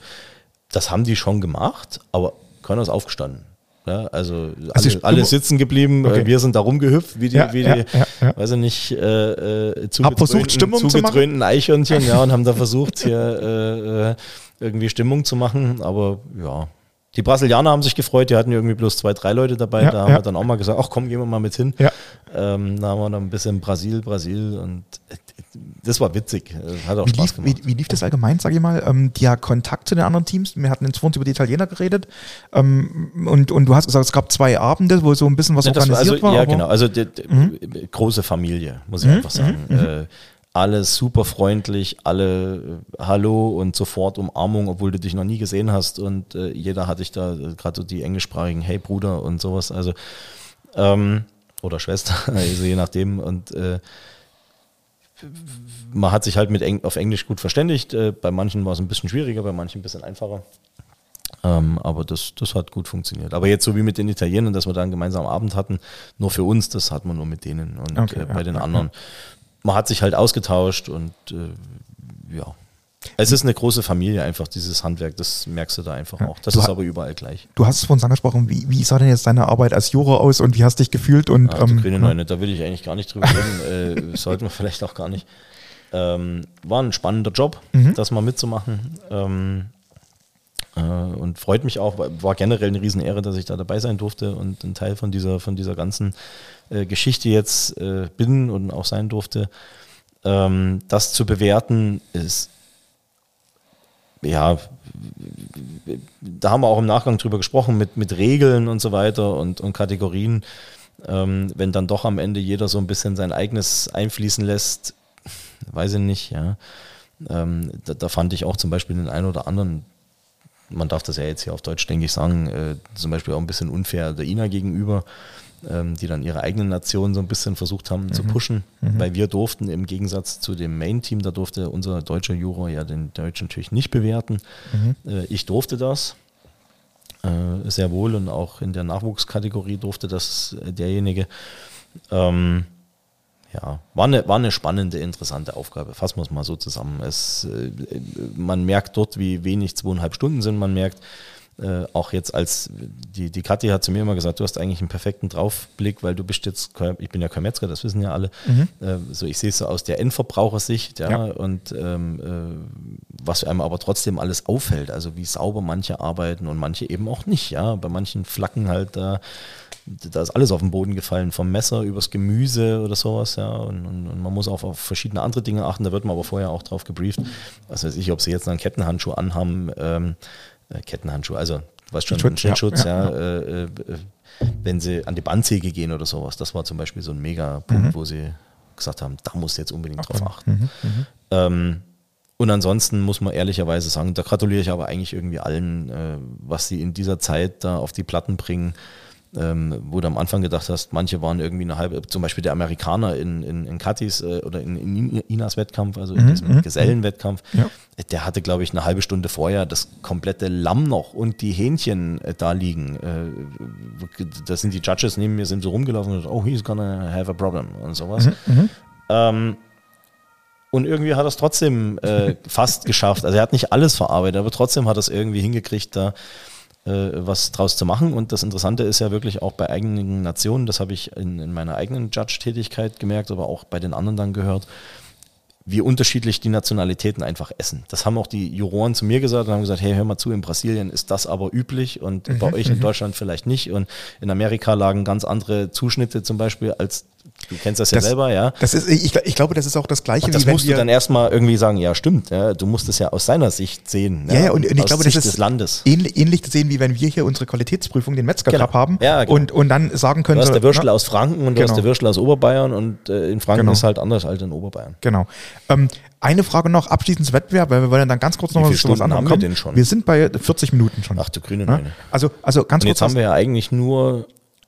Das haben die schon gemacht, aber keiner ist aufgestanden. Ja, also alle, ich- alle sitzen geblieben, Okay. äh, wir sind da rumgehüpft, wie die, Ja, wie die ja, weiß ich nicht, äh, äh, versucht, zugedröhnten- Stimmung zu Eichhörnchen, ja, und haben da versucht, hier äh, äh, irgendwie Stimmung zu machen, aber ja, Die Brasilianer haben sich gefreut, die hatten irgendwie bloß zwei, drei Leute dabei. Da haben wir dann auch mal gesagt, ach komm, gehen wir mal mit hin. Ja. Ähm, da haben wir dann ein bisschen Brasil, Brasil und äh, das war witzig. Äh, Hat auch Wie Spaß lief, gemacht. wie, wie lief das allgemein, sage ich mal? Ähm, der Kontakt zu den anderen Teams? Wir hatten jetzt vorhin über die Italiener geredet. Ähm, und, und du hast gesagt, es gab zwei Abende, wo so ein bisschen was Ja, war organisiert also, war. ja, aber- Mhm. genau. Also die, die, große Familie, muss ich einfach sagen. Äh, alle super freundlich, alle äh, Hallo und sofort Umarmung, obwohl du dich noch nie gesehen hast. Und äh, jeder hatte ich da, äh, gerade so die englischsprachigen Hey Bruder und sowas. Also ähm, oder Schwester, also je nachdem. Und äh, man hat sich halt mit Eng auf Englisch gut verständigt. Äh, bei manchen war es ein bisschen schwieriger, bei manchen ein bisschen einfacher. Ähm, aber das, das hat gut funktioniert. Aber jetzt so wie mit den Italienern, dass wir da einen gemeinsamen Abend hatten, nur für uns, das hat man nur mit denen. Und Okay, äh, bei ja, den ja, anderen, man hat sich halt ausgetauscht und äh, ja. Es ist eine große Familie einfach, dieses Handwerk, das merkst du da einfach auch. Das Du ist aber überall gleich. Du hast es vorhin angesprochen, wie, wie sah denn jetzt deine Arbeit als Juror aus und wie hast du dich gefühlt? Und, Ach, ähm, grüne Neune, da will ich eigentlich gar nicht drüber reden. äh, sollten wir vielleicht auch gar nicht. Ähm, war ein spannender Job, das mal mitzumachen. Ähm, äh, und freut mich auch, war- war generell eine Riesenehre, dass ich da dabei sein durfte und ein Teil von dieser, von dieser ganzen äh, Geschichte jetzt äh, bin und auch sein durfte. Ähm, das zu bewerten ist ja, da haben wir auch im Nachgang drüber gesprochen, mit, mit Regeln und so weiter und, und Kategorien. Ähm, wenn dann doch am Ende jeder so ein bisschen sein eigenes einfließen lässt, weiß ich nicht, ja. Ähm, da, da fand ich auch zum Beispiel den einen oder anderen, man darf das ja jetzt hier auf Deutsch, denke ich, sagen, äh, zum Beispiel auch ein bisschen unfair der INA gegenüber, ähm, die dann ihre eigenen Nationen so ein bisschen versucht haben zu pushen, weil wir durften im Gegensatz zu dem Main-Team, da durfte unser deutscher Juror ja den Deutschen natürlich nicht bewerten. Äh, ich durfte das äh, sehr wohl und auch in der Nachwuchskategorie durfte das äh, derjenige. Ähm, ja, war eine, war eine spannende, interessante Aufgabe. Fassen wir es mal so zusammen. Es, äh, man merkt dort, wie wenig zweieinhalb Stunden sind. Man merkt äh, auch jetzt als, die, die Kathi hat zu mir immer gesagt, du hast eigentlich einen perfekten Draufblick, weil du bist jetzt, ich bin ja kein Metzger, das wissen ja alle. Äh, so, ich sehe es so aus der Endverbrauchersicht, ja, Ja. und ähm, äh, was einem aber trotzdem alles auffällt, also wie sauber manche arbeiten und manche eben auch nicht, ja. Bei manchen Flacken halt da da ist alles auf den Boden gefallen, vom Messer übers Gemüse oder sowas, ja. Und, und, und man muss auch auf verschiedene andere Dinge achten, da wird man aber vorher auch drauf gebrieft. Was weiß ich, ob sie jetzt einen Kettenhandschuh anhaben, ähm, äh, Kettenhandschuh, also weißt schon, einen Schnittschutz, Schnittschutz, ja, ja, Äh, wenn sie an die Bandsäge gehen oder sowas. Das war zum Beispiel so ein Mega-Punkt, wo sie gesagt haben, da musst du jetzt unbedingt drauf achten. Ähm, und ansonsten muss man ehrlicherweise sagen, da gratuliere ich aber eigentlich irgendwie allen, äh, was sie in dieser Zeit da auf die Platten bringen. Ähm, wo du am Anfang gedacht hast, manche waren irgendwie eine halbe, zum Beispiel der Amerikaner in, in, in Katis äh, oder in, in Inas Wettkampf, also in diesem Gesellenwettkampf, Ja. der hatte, glaube ich, eine halbe Stunde vorher das komplette Lamm noch und die Hähnchen äh, da liegen. Äh, da sind die Judges neben mir, sind so rumgelaufen und gesagt, oh, he's gonna have a problem und sowas. Ähm, und irgendwie hat er es trotzdem äh, fast geschafft. Also er hat nicht alles verarbeitet, aber trotzdem hat er es irgendwie hingekriegt, da äh, was draus zu machen. Und das Interessante ist ja wirklich auch bei eigenen Nationen, das habe ich in, in meiner eigenen Judge-Tätigkeit gemerkt, aber auch bei den anderen dann gehört, wie unterschiedlich die Nationalitäten einfach essen. Das haben auch die Juroren zu mir gesagt und haben gesagt, hey, hör mal zu, in Brasilien ist das aber üblich und bei euch in Deutschland vielleicht nicht. Und in Amerika lagen ganz andere Zuschnitte zum Beispiel als, du kennst das ja Das- selber, ja. Das ist, ich, ich glaube, das ist auch das Gleiche, Und das wie musst wir, du dann erstmal irgendwie sagen, ja stimmt, ja, du musst es ja aus seiner Sicht sehen. Ja, ja, und, und ich glaube, Sicht das ist des Landes. Ähnlich, ähnlich zu sehen, wie wenn wir hier unsere Qualitätsprüfung, den Metzger Cup Genau. haben Ja, genau. und, und dann sagen können, Du hast der Würstel na, aus Franken und du Genau. hast der Würstel aus Oberbayern und äh, in Franken Genau. ist halt anders als in Oberbayern. Genau. Ähm, eine Frage noch, abschließend zum Wettbewerb, weil wir wollen dann ganz kurz noch was anderem haben wir kommen. schon? Wir sind bei 40 Minuten schon. Ach du grüne Ja? Neune. Also, also ganz Und kurz jetzt haben wir ja eigentlich nur,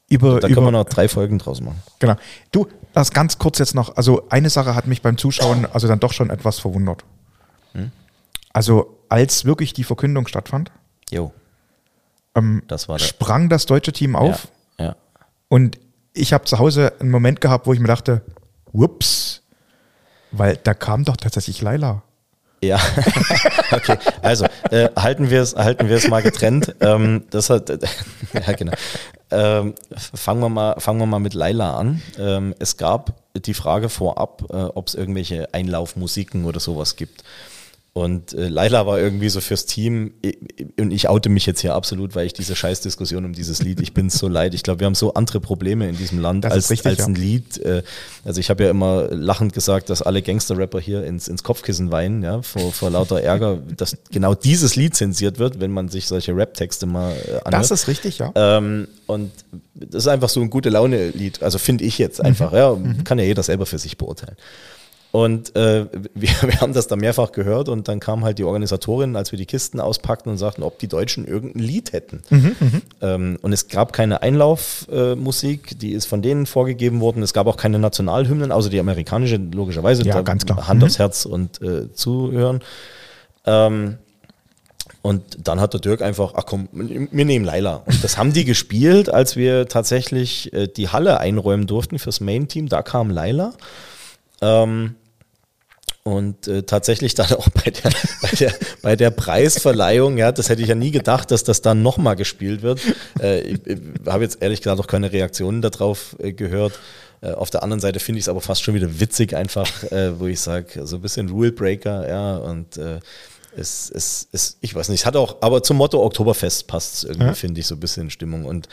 über, da über können wir noch drei Folgen draus machen. Genau. Du, das ganz kurz jetzt noch. Also eine Sache hat mich beim Zuschauen also dann doch schon etwas verwundert. Hm? Also als wirklich die Verkündung stattfand, Jo, ähm, das war der. sprang das deutsche Team auf Ja, ja. und ich habe zu Hause einen Moment gehabt, wo ich mir dachte, whoops, weil da kam doch tatsächlich Laila. Ja, okay. Also äh, halten wir es halten mal getrennt. ähm, das hat, ja genau. Ähm, fangen wir mal fangen wir mal mit Laila an. Ähm, es gab die Frage vorab, äh, ob es irgendwelche Einlaufmusiken oder sowas gibt. Und äh, Laila war irgendwie so fürs Team, ich, und ich oute mich jetzt hier absolut, weil ich diese Scheißdiskussion um dieses Lied, ich bin so leid. Ich glaube, wir haben so andere Probleme in diesem Land Das als, richtig, als ja. ein Lied. Äh, also ich habe ja immer lachend gesagt, dass alle Gangster-Rapper hier ins, ins Kopfkissen weinen, ja, vor, vor lauter Ärger, dass genau dieses Lied zensiert wird, wenn man sich solche Rap-Texte mal äh, anhört. Das ist richtig, ja. Ähm, und das ist einfach so ein gute Laune-Lied. Also finde ich jetzt einfach. Ja, kann ja jeder selber für sich beurteilen. Und äh, wir, wir haben das dann mehrfach gehört und dann kam halt die Organisatorin, als wir die Kisten auspackten und sagten, ob die Deutschen irgendein Lied hätten. Ähm, und es gab keine Einlaufmusik, äh, die ist von denen vorgegeben worden. Es gab auch keine Nationalhymnen, außer die amerikanische, logischerweise. Ja, Da ganz klar. Hand Mhm. aufs Herz und äh, zuhören. Ähm, und dann hat der Dirk einfach, ach komm, wir nehmen Laila. Und das haben die gespielt, als wir tatsächlich äh, die Halle einräumen durften fürs Main-Team. Da kam Laila. Ähm, und äh, tatsächlich dann auch bei der, bei der, bei der Preisverleihung, ja, das hätte ich ja nie gedacht, dass das dann nochmal gespielt wird. Äh, ich ich habe jetzt ehrlich gesagt auch keine Reaktionen darauf äh, gehört. Äh, auf der anderen Seite finde ich es aber fast schon wieder witzig einfach, äh, wo ich sage, so ein bisschen Rule Breaker, ja, und äh, es, es, es, ich weiß nicht, es hat auch, aber zum Motto Oktoberfest passt es irgendwie, Ja. finde ich, so ein bisschen in Stimmung. Und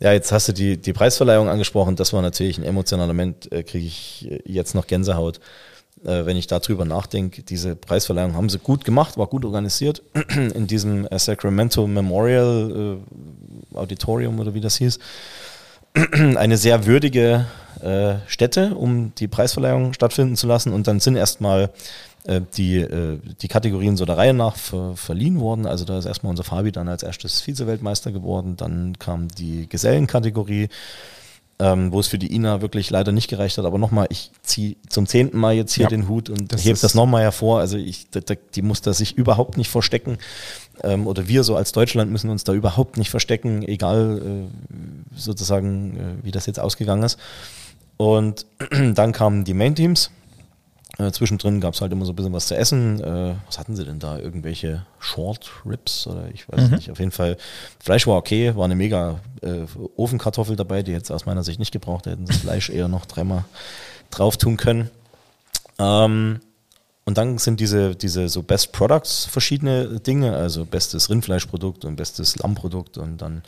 ja, jetzt hast du die, die Preisverleihung angesprochen, das war natürlich ein emotionaler Moment, äh, kriege ich äh, jetzt noch Gänsehaut, äh, wenn ich darüber nachdenke. Diese Preisverleihung haben sie gut gemacht, war gut organisiert in diesem äh, Sacramento Memorial Auditorium oder wie das hieß. Eine sehr würdige Stätte, um die Preisverleihung stattfinden zu lassen. Und dann sind erstmal die, äh, die Kategorien so der Reihe nach ver verliehen worden. Also da ist erstmal unser Fabi dann als erstes Vize-Weltmeister geworden. Dann kam die Gesellenkategorie, ähm, wo es für die Ina wirklich leider nicht gereicht hat. Aber nochmal, ich ziehe zum zehnten Mal jetzt hier Ja, den Hut und das hebe das nochmal hervor. Also ich, die muss da sich überhaupt nicht verstecken. Ähm, oder wir so als Deutschland müssen uns da überhaupt nicht verstecken, egal äh, sozusagen, äh, wie das jetzt ausgegangen ist. Und dann kamen die Main-Teams. Äh, zwischendrin gab es halt immer so ein bisschen was zu essen. Äh, was hatten sie denn da? Irgendwelche Short Ribs oder ich weiß nicht. Auf jeden Fall, Fleisch war okay, war eine mega äh, Ofenkartoffel dabei, die jetzt aus meiner Sicht nicht gebraucht hätten. Das Fleisch eher noch dreimal drauf tun können. Ähm, und dann sind diese, diese so Best Products verschiedene Dinge, also bestes Rindfleischprodukt und bestes Lammprodukt und dann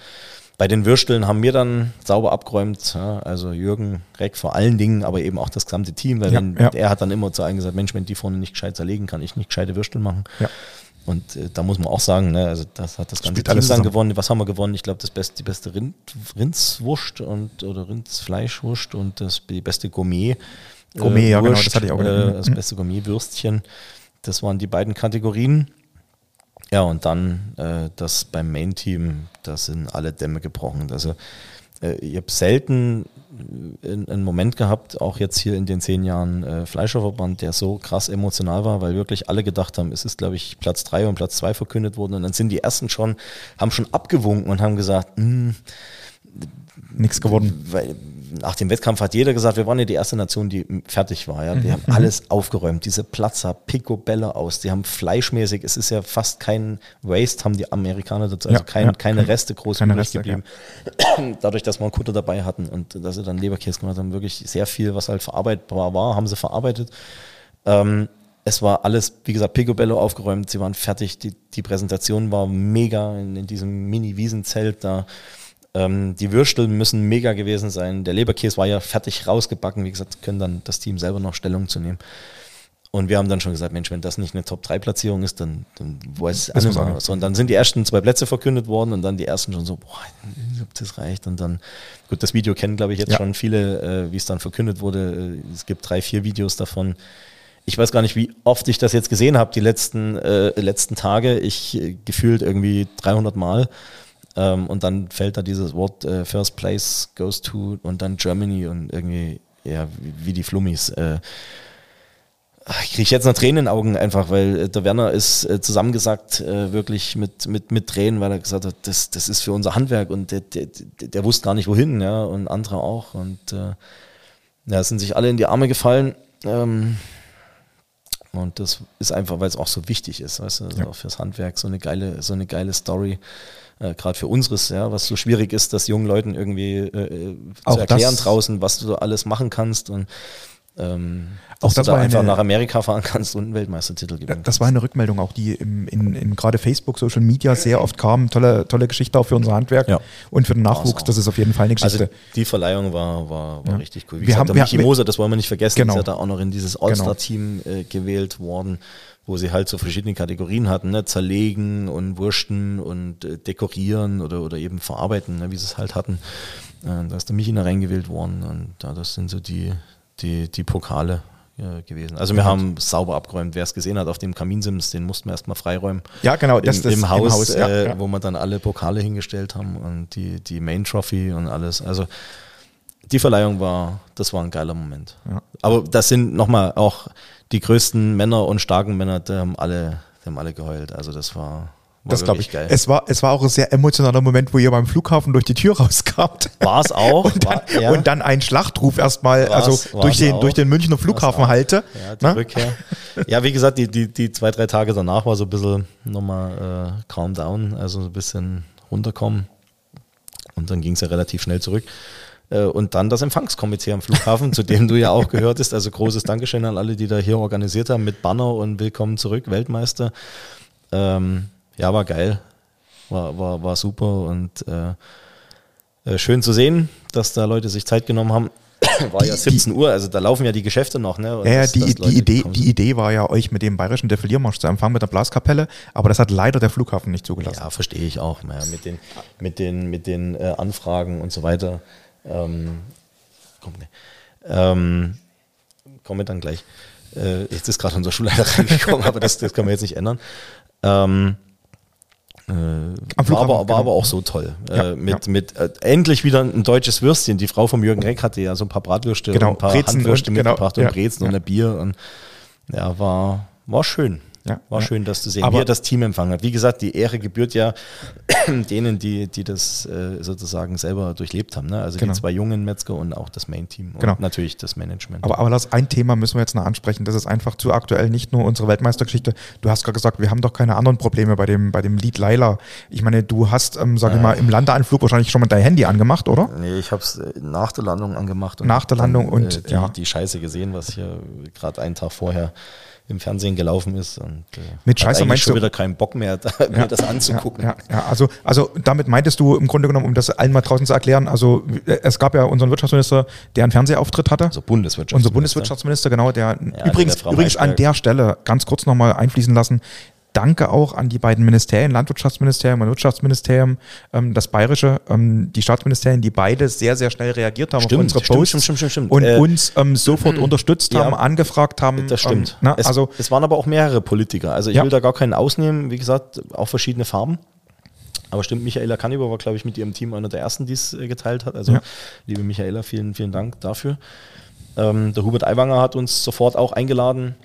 bei den Würsteln haben wir dann sauber abgeräumt, ja, also Jürgen Reck vor allen Dingen, aber eben auch das gesamte Team, weil Ja, wenn, ja. er hat dann immer zu einem gesagt, Mensch, wenn die vorne nicht gescheit zerlegen, kann ich nicht gescheite Würstel machen. Ja. Und äh, da muss man auch sagen, ne, also das hat das ganze Spielt Team dann zusammen. gewonnen. Was haben wir gewonnen? Ich glaube, das beste, die beste Rind, Rindswurst und oder Rindsfleischwurst und das die beste Gourmet. Gourmet, ja, genau, Wurst, das hatte ich auch äh, gedacht. Das Mhm. beste Gourmetwürstchen. Das waren die beiden Kategorien. Ja, und dann äh, das beim Main-Team, da sind alle Dämme gebrochen. Also äh, ich habe selten äh, einen Moment gehabt, auch jetzt hier in den zehn Jahren äh, Fleischerverband, der so krass emotional war, weil wirklich alle gedacht haben, es ist, glaube ich, Platz drei und Platz zwei verkündet worden. Und dann sind die ersten schon, haben schon abgewunken und haben gesagt, "Hm, Nichts geworden. weil nach dem Wettkampf hat jeder gesagt, wir waren ja die erste Nation, die fertig war. Ja. Die haben alles aufgeräumt. Diese Platzer, Picobello aus, die haben fleischmäßig, es ist ja fast kein Waste, haben die Amerikaner dazu, also Ja, kein, ja. keine Reste groß Keine Reste, geblieben. Dadurch, dass wir einen Kutter dabei hatten und dass sie dann Leberkäse gemacht haben, wirklich sehr viel, was halt verarbeitbar war, haben sie verarbeitet. Ähm, es war alles, wie gesagt, Picobello aufgeräumt, sie waren fertig, die, die Präsentation war mega in, in diesem Mini-Wiesenzelt da. Ähm, die Würstel müssen mega gewesen sein. Der Leberkäse war ja fertig rausgebacken. Wie gesagt, können dann das Team selber noch Stellung zu nehmen. Und wir haben dann schon gesagt, Mensch, wenn das nicht eine Top-3-Platzierung ist, dann, dann weiß Wissen alle wir's mal auch. was. Und dann sind die ersten zwei Plätze verkündet worden und dann die ersten schon so, boah, ob das reicht. Und dann, gut, das Video kennen, glaube ich, jetzt Ja. schon viele, äh, wie es dann verkündet wurde. Äh, Es gibt drei, vier Videos davon. Ich weiß gar nicht, wie oft ich das jetzt gesehen habe, die letzten, äh, letzten Tage. Ich äh, gefühlt irgendwie 300 Mal. Ähm, und dann fällt da dieses Wort äh, First Place goes to und dann Germany und irgendwie, ja, wie, wie die Flummis. Äh, ich kriege jetzt noch Tränen in den Augen einfach, weil äh, der Werner ist äh, zusammengesagt, äh, wirklich mit, mit, mit Tränen, weil er gesagt hat, das, das ist für unser Handwerk und der, der, der, wusste gar nicht wohin, ja, und andere auch. Und äh, ja, es sind sich alle in die Arme gefallen. Ähm, und das ist einfach, weil es auch so wichtig ist, weißt du, also Ja. auch fürs Handwerk so eine geile, so eine geile Story. Äh, Gerade für unseres, ja, was so schwierig ist, das jungen Leuten irgendwie äh, äh, zu erklären draußen, was du da alles machen kannst. Und ähm, Auch dass das du war da einfach eine- nach Amerika fahren kannst und einen Weltmeistertitel gewinnen Das war eine Rückmeldung auch, die im, in, in gerade Facebook, Social Media sehr oft kam. Tolle, tolle Geschichte auch für unser Handwerk Ja. und für den Nachwuchs. auch. Das ist auf jeden Fall eine Also Geschichte. die Verleihung war, war, war richtig cool. Wie Wir gesagt, haben- der wir- Michi Moser, das wollen wir nicht vergessen, Genau. ist ja da auch noch in dieses All-Star-Team äh, gewählt worden, wo sie halt so verschiedene Kategorien hatten, ne? zerlegen und wursten und äh, dekorieren oder, oder eben verarbeiten, ne? wie sie es halt hatten. Äh, da ist der Michi da reingewählt worden und da das sind so die, die, die Pokale äh, gewesen. Also wir haben sauber abgeräumt. Wer es gesehen hat auf dem Kaminsims, den mussten wir erstmal freiräumen. Ja, genau, das- Im, das- im im Haus, Haus, ja, äh, ja. wo wir dann alle Pokale hingestellt haben und die, die Main Trophy und alles. Also die Verleihung war, das war ein geiler Moment. Ja. Aber das sind nochmal auch die größten Männer und starken Männer, die haben alle, die haben alle geheult. Also das war, war Das glaube ich. geil. Es war, es war auch ein sehr emotionaler Moment, wo ihr beim Flughafen durch die Tür rauskamt. War es auch. Und dann, war, ja. und dann ein Schlachtruf erstmal, also durch den, auch. durch den Münchner Flughafen halte. Ja, Ne? Ja, wie gesagt, die, die, die zwei, drei Tage danach war so ein bisschen nochmal äh, calm down, also so ein bisschen runterkommen. Und dann ging es ja relativ schnell zurück. Äh, Und dann das Empfangskomitee am Flughafen, zu dem du ja auch gehörtest. Also großes Dankeschön an alle, die da hier organisiert haben mit Banner und Willkommen zurück, Weltmeister. Ähm, ja, war geil. War, war, war super und äh, äh, schön zu sehen, dass da Leute sich Zeit genommen haben. War ja Die- 17 Uhr, also da laufen ja die Geschäfte noch. Ne? Und Ja, dass- die, Leute die, Idee, die. Idee war ja, euch mit dem bayerischen Defiliermarsch zu empfangen mit der Blaskapelle, aber das hat leider der Flughafen nicht zugelassen. Ja, verstehe ich auch. Ja, mit den, mit den, mit den äh, Anfragen und so weiter. Ähm, komm, ne. ähm, kommen wir dann gleich. Äh, jetzt ist gerade unser Schulleiter reingekommen, aber das, das können wir jetzt nicht ändern. Ähm, äh, war, aber, war genau. aber auch so toll. Ja, äh, mit ja. mit äh, endlich wieder ein deutsches Würstchen. Die Frau vom Jürgen Reck hatte ja so ein paar Bratwürste Genau, und ein paar Brezen Handwürste und- genau, mitgebracht ja, und Brezen ja. und ein Bier. Und ja, war, war schön. Ja, war ja. schön, das zu sehen, Aber- wie er das Team empfangen hat. Wie gesagt, die Ehre gebührt ja denen, die, die das äh, sozusagen selber durchlebt haben. Ne? Also Genau. die zwei jungen Metzger und auch das Main-Team und Genau. natürlich das Management. Aber, aber das ein Thema müssen wir jetzt noch ansprechen. Das ist einfach zu aktuell, nicht nur unsere Weltmeistergeschichte. Du hast gerade gesagt, wir haben doch keine anderen Probleme bei dem, bei dem Lied Laila. Ich meine, du hast, ähm, sag ich mal, im Landeanflug wahrscheinlich schon mal dein Handy angemacht, oder? Nee, ich habe es nach der Landung angemacht. Und Nach der Landung und, äh, die, ja. die Scheiße gesehen, was hier gerade einen Tag vorher im Fernsehen gelaufen ist. Und, äh, Mit Scheiße meinst schon du- wieder keinen Bock mehr, da, mir das anzugucken. Ja, ja, ja. Also, also damit meintest du im Grunde genommen, um das allen mal draußen zu erklären, also äh, es gab ja unseren Wirtschaftsminister, der einen Fernsehauftritt hatte. Also Bundeswirtschaftsminister. Unser Bundeswirtschaftsminister, genau, der übrigens, übrigens an der Stelle ganz kurz nochmal einfließen lassen. Danke auch an die beiden Ministerien, Landwirtschaftsministerium und Wirtschaftsministerium, ähm, das Bayerische, ähm, die Staatsministerien, die beide sehr, sehr schnell reagiert haben Stimmt, auf unsere Posts stimmt, stimmt, stimmt, stimmt. und Äh, uns ähm, sofort unterstützt ja. haben, angefragt haben. Das stimmt. Ähm, na, es, also es waren aber auch mehrere Politiker. Also ich Ja. will da gar keinen ausnehmen. Wie gesagt, auch verschiedene Farben. Aber stimmt, Michaela Kanniber war, glaube ich, mit ihrem Team einer der ersten, die es äh, geteilt hat. Also, Ja. liebe Michaela, vielen, vielen Dank dafür. Ähm, der Hubert Aiwanger hat uns sofort auch eingeladen.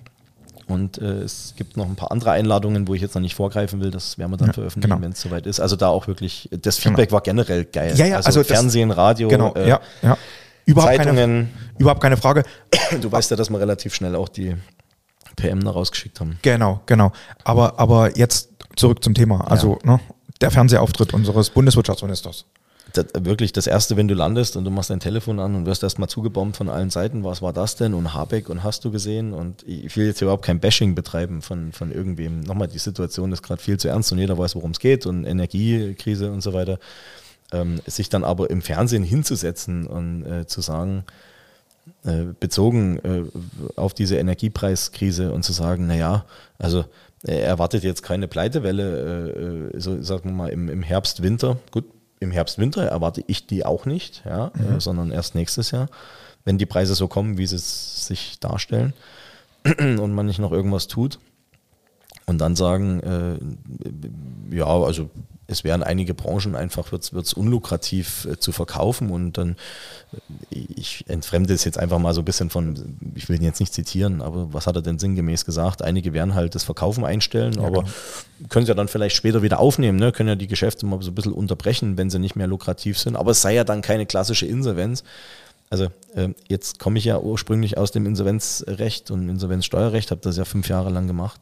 Und äh, es gibt noch ein paar andere Einladungen, wo ich jetzt noch nicht vorgreifen will. Das werden wir dann Ja, veröffentlichen, genau. wenn es soweit ist. Also da auch wirklich, das Feedback war generell geil. Ja, ja, also das- Fernsehen, Radio, genau, äh, ja, ja. Überhaupt keine, Zeitungen. überhaupt keine Frage. Du weißt ja, dass wir relativ schnell auch die PM da rausgeschickt haben. Genau, genau. Aber, aber jetzt zurück zum Thema. Also ne, der Fernsehauftritt unseres Bundeswirtschaftsministers. Das, wirklich das erste, wenn du landest und du machst dein Telefon an und wirst erstmal zugebombt von allen Seiten, was war das denn? Und Habeck und hast du gesehen? Und ich will jetzt überhaupt kein Bashing betreiben von, von irgendwem. Nochmal, die Situation ist gerade viel zu ernst und jeder weiß, worum es geht und Energiekrise und so weiter. Ähm, sich dann aber im Fernsehen hinzusetzen und äh, zu sagen, äh, bezogen äh, auf diese Energiepreiskrise und zu sagen, naja, also er erwartet jetzt keine Pleitewelle, äh, äh, so sagen wir mal im, im Herbst, Winter. Gut, im Herbst, Winter erwarte ich die auch nicht, ja, äh, sondern erst nächstes Jahr, wenn die Preise so kommen, wie sie sich darstellen und man nicht noch irgendwas tut. Und dann sagen, äh, ja, also es wären einige Branchen einfach, wird es unlukrativ äh, zu verkaufen und dann, äh, ich entfremde es jetzt einfach mal so ein bisschen von, ich will ihn jetzt nicht zitieren, aber was hat er denn sinngemäß gesagt? Einige werden halt das Verkaufen einstellen, aber können sie ja dann vielleicht später wieder aufnehmen, ne? können ja die Geschäfte mal so ein bisschen unterbrechen, wenn sie nicht mehr lukrativ sind, aber es sei ja dann keine klassische Insolvenz. Also äh, jetzt komme ich ja ursprünglich aus dem Insolvenzrecht und Insolvenzsteuerrecht, habe das ja fünf Jahre lang gemacht.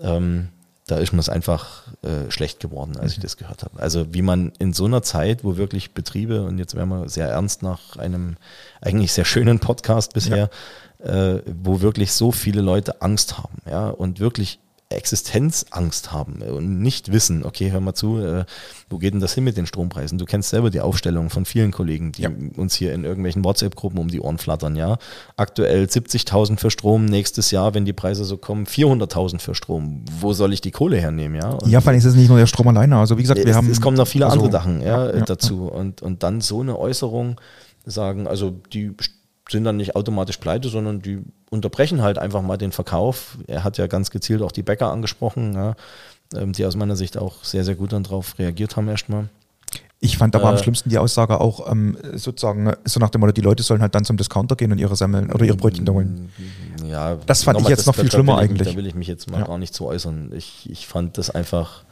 Ähm, da ist mir das einfach äh, schlecht geworden, als ich das gehört habe. Also wie man in so einer Zeit, wo wirklich Betriebe, und jetzt werden wir sehr ernst nach einem eigentlich sehr schönen Podcast bisher, äh, wo wirklich so viele Leute Angst haben, ja, und wirklich Existenzangst haben und nicht wissen, okay, hör mal zu, äh, wo geht denn das hin mit den Strompreisen? Du kennst selber die Aufstellung von vielen Kollegen, die Ja. uns hier in irgendwelchen WhatsApp-Gruppen um die Ohren flattern, ja. Aktuell 70.000 für Strom, nächstes Jahr, wenn die Preise so kommen, 400.000 für Strom. Wo soll ich die Kohle hernehmen, ja? Und Ja, vor allem ist es nicht nur der Strom alleine. Also wie gesagt, wir es, haben. es kommen noch viele also, andere Sachen ja, ja, ja, dazu. Und, und dann so eine Äußerung sagen, also die sind dann nicht automatisch pleite, sondern die unterbrechen halt einfach mal den Verkauf. Er hat ja ganz gezielt auch die Bäcker angesprochen, ja, ähm, die aus meiner Sicht auch sehr, sehr gut dann drauf reagiert haben erstmal. Ich fand aber am Äh, schlimmsten die Aussage auch ähm, sozusagen so nach dem Motto, die Leute sollen halt dann zum Discounter gehen und ihre Semmeln oder ihre Brötchen da holen. Ja, Das fand ich jetzt noch viel schlimmer ich, eigentlich. Da will ich mich jetzt mal Ja. gar nicht zu äußern. Ich, ich fand das einfach,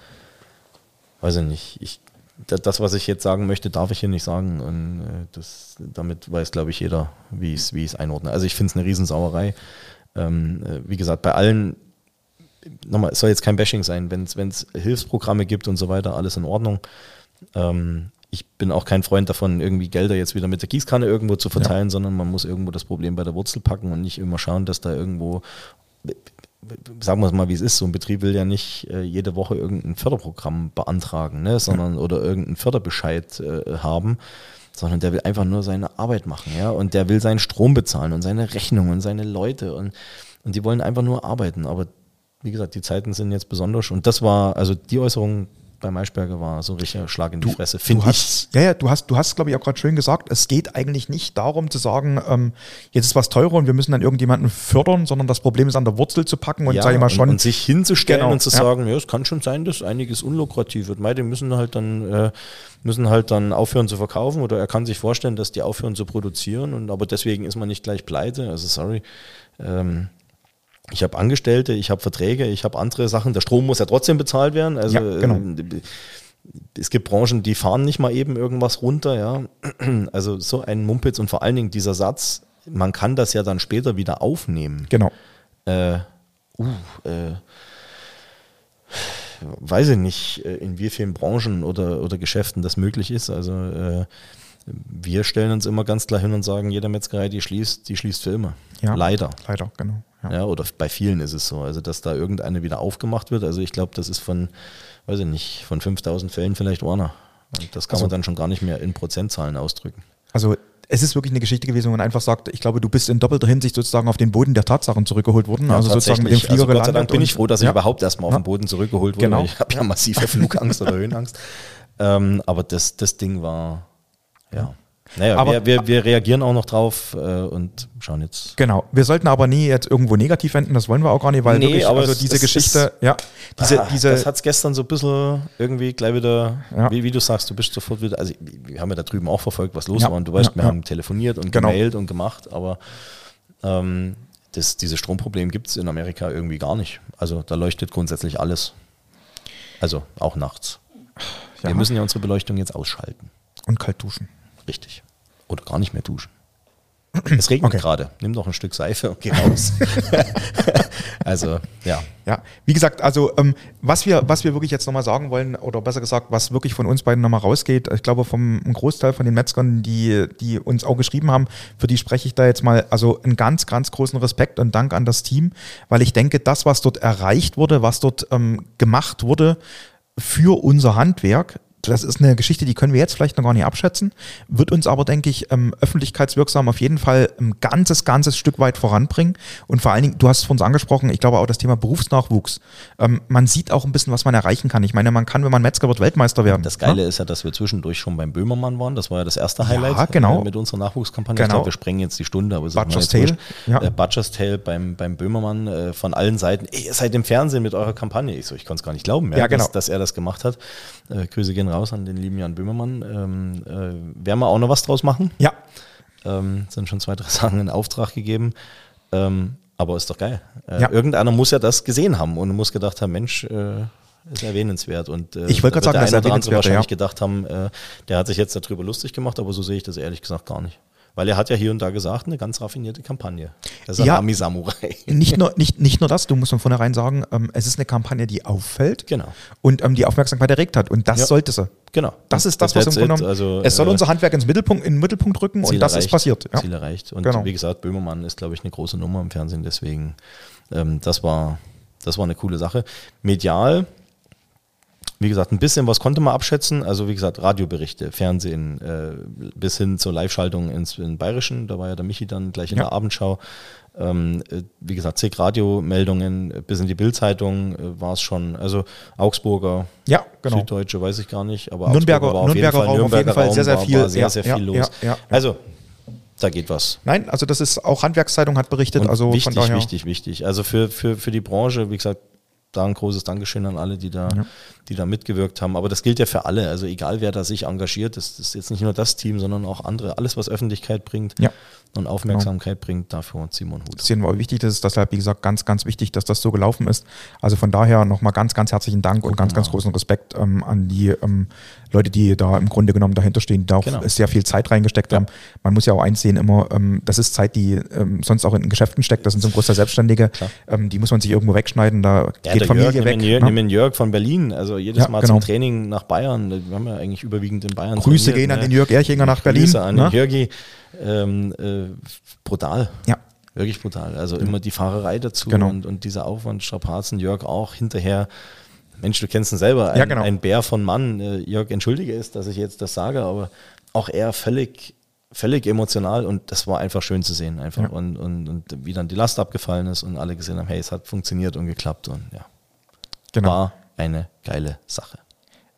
weiß ich nicht, ich, das, was ich jetzt sagen möchte, darf ich hier nicht sagen. Und äh, das, damit weiß, glaube ich, jeder, wie ich es wie ich's einordne. Also ich finde es eine Riesensauerei. Ähm, äh, wie gesagt, bei allen, nochmal, es soll jetzt kein Bashing sein, wenn es Hilfsprogramme gibt und so weiter, alles in Ordnung. Ähm, ich bin auch kein Freund davon, irgendwie Gelder jetzt wieder mit der Gießkanne irgendwo zu verteilen, sondern man muss irgendwo das Problem bei der Wurzel packen und nicht immer schauen, dass da irgendwo, sagen wir es mal, wie es ist, so ein Betrieb will ja nicht äh, jede Woche irgendein Förderprogramm beantragen, ne, sondern oder irgendeinen Förderbescheid äh, haben, sondern der will einfach nur seine Arbeit machen, ja, und der will seinen Strom bezahlen und seine Rechnungen und seine Leute und, und die wollen einfach nur arbeiten, aber wie gesagt, die Zeiten sind jetzt besonders. Und das war, also die Äußerung bei Maischberger war so ein richtiger Schlag in die Fresse, finde du ich. ja, ja, du hast, du hast, glaube ich, auch gerade schön gesagt, es geht eigentlich nicht darum zu sagen, ähm, jetzt ist was teurer und wir müssen dann irgendjemanden fördern, sondern das Problem ist an der Wurzel zu packen und ja, sag ich mal schon. Und, und sich hinzustellen Genau, und zu ja. sagen, ja, es kann schon sein, dass einiges unlukrativ wird. Mei, die müssen halt dann äh, müssen halt dann aufhören zu verkaufen oder er kann sich vorstellen, dass die aufhören zu produzieren und aber deswegen ist man nicht gleich pleite. Also sorry. Ähm, ich habe Angestellte, ich habe Verträge, ich habe andere Sachen. Der Strom muss ja trotzdem bezahlt werden. Also Ja, genau. äh, es gibt Branchen, die fahren nicht mal eben irgendwas runter, ja. Also so ein Mumpitz und vor allen Dingen dieser Satz, man kann das ja dann später wieder aufnehmen genau. äh, uh, äh, weiß ich nicht, äh, in wie vielen Branchen oder, oder Geschäften das möglich ist. Also äh, wir stellen uns immer ganz klar hin und sagen, jede Metzgerei, die schließt, die schließt für immer. Ja. Leider. Leider, genau. Ja. Ja, oder bei vielen ist es so. Also, dass da irgendeine wieder aufgemacht wird. Also, ich glaube, das ist von, weiß ich nicht, von 5000 Fällen vielleicht einer. Und das kann Also- man dann schon gar nicht mehr in Prozentzahlen ausdrücken. Also es ist wirklich eine Geschichte gewesen, wo man einfach sagt, ich glaube, du bist in doppelter Hinsicht sozusagen auf den Boden der Tatsachen zurückgeholt worden. also sozusagen mit dem tatsächlich. Flieger also Gott sei Dank bin ich froh, dass ich ja. überhaupt erstmal auf Ja. den Boden zurückgeholt wurde. Genau. Ich habe ja massive Flugangst oder Höhenangst. Ähm, aber das, das Ding war, ja. Naja, Aber- wir, wir, wir reagieren auch noch drauf äh, und schauen jetzt. Genau. Wir sollten aber nie jetzt irgendwo negativ enden, das wollen wir auch gar nicht, weil Nee, wirklich, aber also es- diese es Geschichte, ja, diese, Ah, diese, das hat es gestern so ein bisschen irgendwie gleich wieder, Ja. wie, wie du sagst, du bist sofort wieder, also wir haben ja da drüben auch verfolgt, was los Ja, war und du weißt, wir haben telefoniert und Genau. gemailt und gemacht, aber ähm, das, dieses Stromproblem gibt es in Amerika irgendwie gar nicht. Also da leuchtet grundsätzlich alles. Also auch nachts. Wir müssen ja unsere Beleuchtung jetzt ausschalten. und kalt duschen. Richtig. Oder gar nicht mehr duschen. Es regnet Okay. gerade. Nimm doch ein Stück Seife und geh raus. also, ja. Ja, wie gesagt, also ähm, was wir, was wir wirklich jetzt nochmal sagen wollen, oder besser gesagt, was wirklich von uns beiden nochmal rausgeht, ich glaube vom Großteil von den Metzgern, die, die uns auch geschrieben haben, für die spreche ich da jetzt mal, also einen ganz, ganz großen Respekt und Dank an das Team, weil ich denke, das, was dort erreicht wurde, was dort ähm, gemacht wurde für unser Handwerk, das ist eine Geschichte, die können wir jetzt vielleicht noch gar nicht abschätzen, wird uns aber, denke ich, ähm, öffentlichkeitswirksam auf jeden Fall ein ganzes, ganzes Stück weit voranbringen. Und vor allen Dingen, du hast es von uns angesprochen, ich glaube auch das Thema Berufsnachwuchs. Ähm, man sieht auch ein bisschen, was man erreichen kann. Ich meine, man kann, wenn man Metzger wird, Weltmeister werden. Das Geile ist ja, dass wir zwischendurch schon beim Böhmermann waren. Das war ja das erste Highlight Ja, genau. äh, mit unserer Nachwuchskampagne. Genau. Ich glaube, wir sprengen jetzt die Stunde, aber es ist mir Butcher's Tale, ja. Äh, Butcher's Tale beim, beim Böhmermann äh, von allen Seiten. Ey, ihr seid im Fernsehen mit eurer Kampagne. Ich so, ich konnte es gar nicht glauben, Ja, genau. dass, dass er das gemacht hat. Grüße gehen raus an den lieben Jan Böhmermann. Ähm, äh, werden wir auch noch was draus machen? Ja, Ähm, sind schon zwei, drei Sachen in Auftrag gegeben. Ähm, aber ist doch geil. Äh, Ja. Irgendeiner muss ja das gesehen haben und muss gedacht haben, Mensch, äh, ist erwähnenswert. Und, äh, Ich wollte gerade sagen, der das ist erwähnenswert, wahrscheinlich ja. gedacht haben, äh, der hat sich jetzt darüber lustig gemacht, aber so sehe ich das ehrlich gesagt gar nicht. Weil er hat ja hier und da gesagt, eine ganz raffinierte Kampagne. Das ist ein Ja. Ami-Samurai. Nicht nur, nicht, nicht nur das, du musst von vornherein sagen, ähm, es ist eine Kampagne, die auffällt Genau. und ähm, die Aufmerksamkeit erregt hat. Und das Ja. sollte sie. Genau. Das ist das, was im Grunde Also, es soll äh, unser Handwerk ins Mittelpunkt, in den Mittelpunkt rücken Ziel und das erreicht, ist passiert. Ja. Ziel erreicht. Und Genau. wie gesagt, Böhmermann ist, glaube ich, eine große Nummer im Fernsehen, deswegen ähm, das war das war eine coole Sache. Medial, wie gesagt, ein bisschen was konnte man abschätzen. Also wie gesagt, Radioberichte, Fernsehen, äh, bis hin zur Live-Schaltung ins in Bayerischen. Da war ja der Michi dann gleich in Ja. der Abendschau. Ähm, äh, wie gesagt, zig Radiomeldungen, äh, bis in die Bildzeitung äh, war es schon. Also Augsburger, Ja, genau. Süddeutsche weiß ich gar nicht, aber Nürnberger- Augsburger war auf jeden Nürnberger Fall, Raum auf jeden Nürnberger Fall sehr, sehr war, viel. War sehr, Ja, sehr viel los. Also, da geht was. Nein, also das ist auch Handwerkszeitung hat berichtet, Und also wichtig, wichtig, wichtig. Also für, für, für die Branche, wie gesagt, da ein großes Dankeschön an alle, die da, die da mitgewirkt haben. Aber das gilt ja für alle. Also egal, wer da sich engagiert, das, das ist jetzt nicht nur das Team, sondern auch andere. Alles, was Öffentlichkeit bringt Ja. und Aufmerksamkeit bringt, dafür einen Hut. Das sehen wir auch wichtig, das ist deshalb, wie gesagt, ganz, ganz wichtig, dass das so gelaufen ist. Also von daher nochmal ganz, ganz herzlichen Dank und ganz, ganz großen Respekt ähm, an die ähm, Leute, die da im Grunde genommen dahinter stehen, die da auch Genau. sehr viel Zeit reingesteckt haben. Man muss ja auch einsehen immer, ähm, das ist Zeit, die ähm, sonst auch in Geschäften steckt, das sind zum Großteil Selbstständige, ähm, die muss man sich irgendwo wegschneiden, da Ja, geht Familie Jörg, weg. nimm, Jörg, ne? Jörg von Berlin, also jedes Ja, Mal genau. zum Training nach Bayern. Wir haben ja eigentlich überwiegend in Bayern Grüße gehen an ne? den Jörg Erchinger nach Berlin. Grüße an ne? den Jörgi. Ähm, äh, brutal. Ja. Wirklich brutal. Also immer die Fahrerei dazu Genau. und, und dieser Aufwand, Strapazen, Jörg auch hinterher. Mensch, du kennst ihn selber, ein, Ja, genau. ein Bär von Mann. Äh, Jörg, entschuldige es, dass ich jetzt das sage, aber auch er völlig, völlig emotional und das war einfach schön zu sehen. Einfach Ja. und, und, und wie dann die Last abgefallen ist und alle gesehen haben, hey, es hat funktioniert und geklappt und ja, Genau. war eine geile Sache.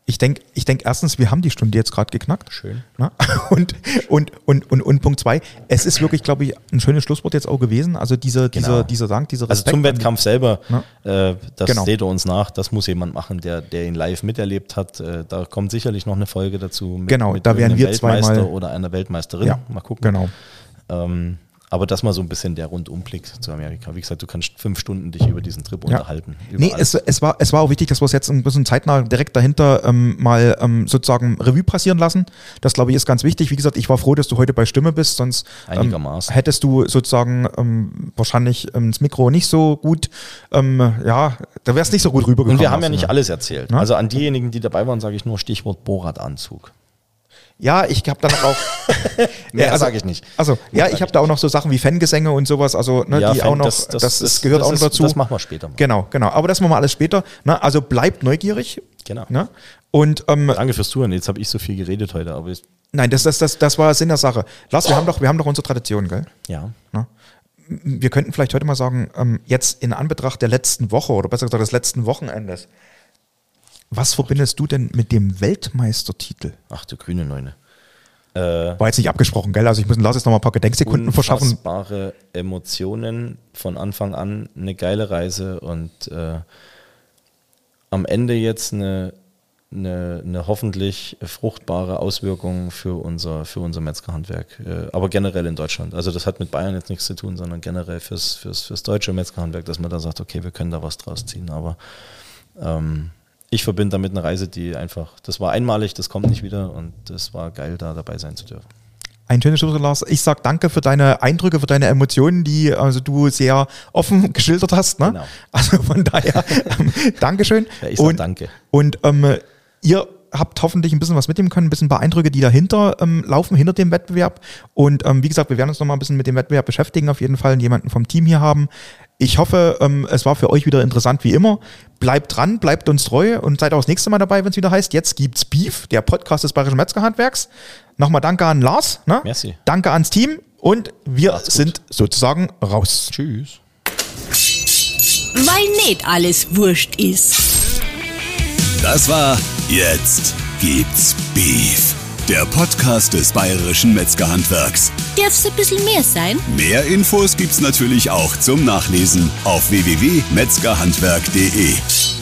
Ich denke, ich denk erstens, wir haben die Stunde jetzt gerade geknackt. Schön. Ne? Und, und, und, und, und Punkt zwei, es ist wirklich, glaube ich, ein schönes Schlusswort jetzt auch gewesen. Also dieser, dieser, Genau. dieser Dank, dieser Also Respekt. zum an- Wettkampf selber, äh, das Genau. seht ihr uns nach, das muss jemand machen, der, der ihn live miterlebt hat. Äh, da kommt sicherlich noch eine Folge dazu. Mit, Genau, mit da werden wir Weltmeister zweimal- oder einer Weltmeisterin. Ja, Mal gucken. Genau. Ähm, aber das mal so ein bisschen der Rundumblick zu Amerika. Wie gesagt, du kannst fünf Stunden dich über diesen Trip Ja. unterhalten. Nee, es, es, war, es war auch wichtig, dass wir es jetzt ein bisschen zeitnah direkt dahinter ähm, mal ähm, sozusagen Revue passieren lassen. Das, glaube ich, ist ganz wichtig. Wie gesagt, ich war froh, dass du heute bei Stimme bist, sonst ähm, hättest du sozusagen ähm, wahrscheinlich ähm, das Mikro nicht so gut, ähm, ja, da wär's nicht so gut rübergekommen. Und wir haben ja nicht alles erzählt. Ne? Also an diejenigen, die dabei waren, sage ich nur Stichwort Borat-Anzug. Ja, ich habe dann auch. Mehr also, sage ich nicht. Also, ja, sag ich habe da auch noch so Sachen wie Fangesänge und sowas, also ne, die Fan- auch noch, das, ist, gehört das auch noch dazu. Das machen wir später mal. Genau, genau. Aber das machen wir alles später. Ne? Also bleibt neugierig. Genau. Ne? Und ähm, Danke fürs Zuhören. Jetzt habe ich so viel geredet heute, aber nein, das, das, das, das war Sinn der Sache. Lars, wir haben doch, wir haben doch unsere Tradition, gell? ja. Ne? Wir könnten vielleicht heute mal sagen, ähm, jetzt in Anbetracht der letzten Woche oder besser gesagt des letzten Wochenendes, was verbindest du denn mit dem Weltmeistertitel? Ach du grüne Neune. Äh, War jetzt nicht abgesprochen, gell? Also ich muss Lars jetzt noch mal ein paar Gedenksekunden verschaffen. Unfassbare Emotionen von Anfang an, eine geile Reise und äh, am Ende jetzt eine, eine, eine hoffentlich fruchtbare Auswirkung für unser, für unser Metzgerhandwerk, äh, aber generell in Deutschland. Also das hat mit Bayern jetzt nichts zu tun, sondern generell fürs, fürs, fürs deutsche Metzgerhandwerk, dass man da sagt, okay, wir können da was draus ziehen, aber ähm, ich verbinde damit eine Reise, die einfach, das war einmalig, das kommt nicht wieder und das war geil, da dabei sein zu dürfen. Ein schönes Schlusswort, Lars. Ich sag danke für deine Eindrücke, für deine Emotionen, die also du sehr offen geschildert hast. Ne? Genau. Also von daher, ähm, Dankeschön. Ja, ich sag und, danke. Und ähm, ihr habt hoffentlich ein bisschen was mitnehmen können, ein bisschen ein paar Eindrücke, die dahinter ähm, laufen, hinter dem Wettbewerb. Und ähm, wie gesagt, wir werden uns noch mal ein bisschen mit dem Wettbewerb beschäftigen, auf jeden Fall jemanden vom Team hier haben. Ich hoffe, ähm, es war für euch wieder interessant wie immer. Bleibt dran, bleibt uns treu und seid auch das nächste Mal dabei, wenn es wieder heißt, jetzt gibt's Beef, der Podcast des Bayerischen Metzgerhandwerks. Nochmal danke an Lars. Ne? Merci. Danke ans Team und wir gut. sind sozusagen raus. Tschüss. Weil nicht alles wurscht ist. Das war Jetzt gibt's Beef. Der Podcast des Bayerischen Metzgerhandwerks. Darf's ein bisschen mehr sein? Mehr Infos gibt's natürlich auch zum Nachlesen auf www.metzgerhandwerk.de.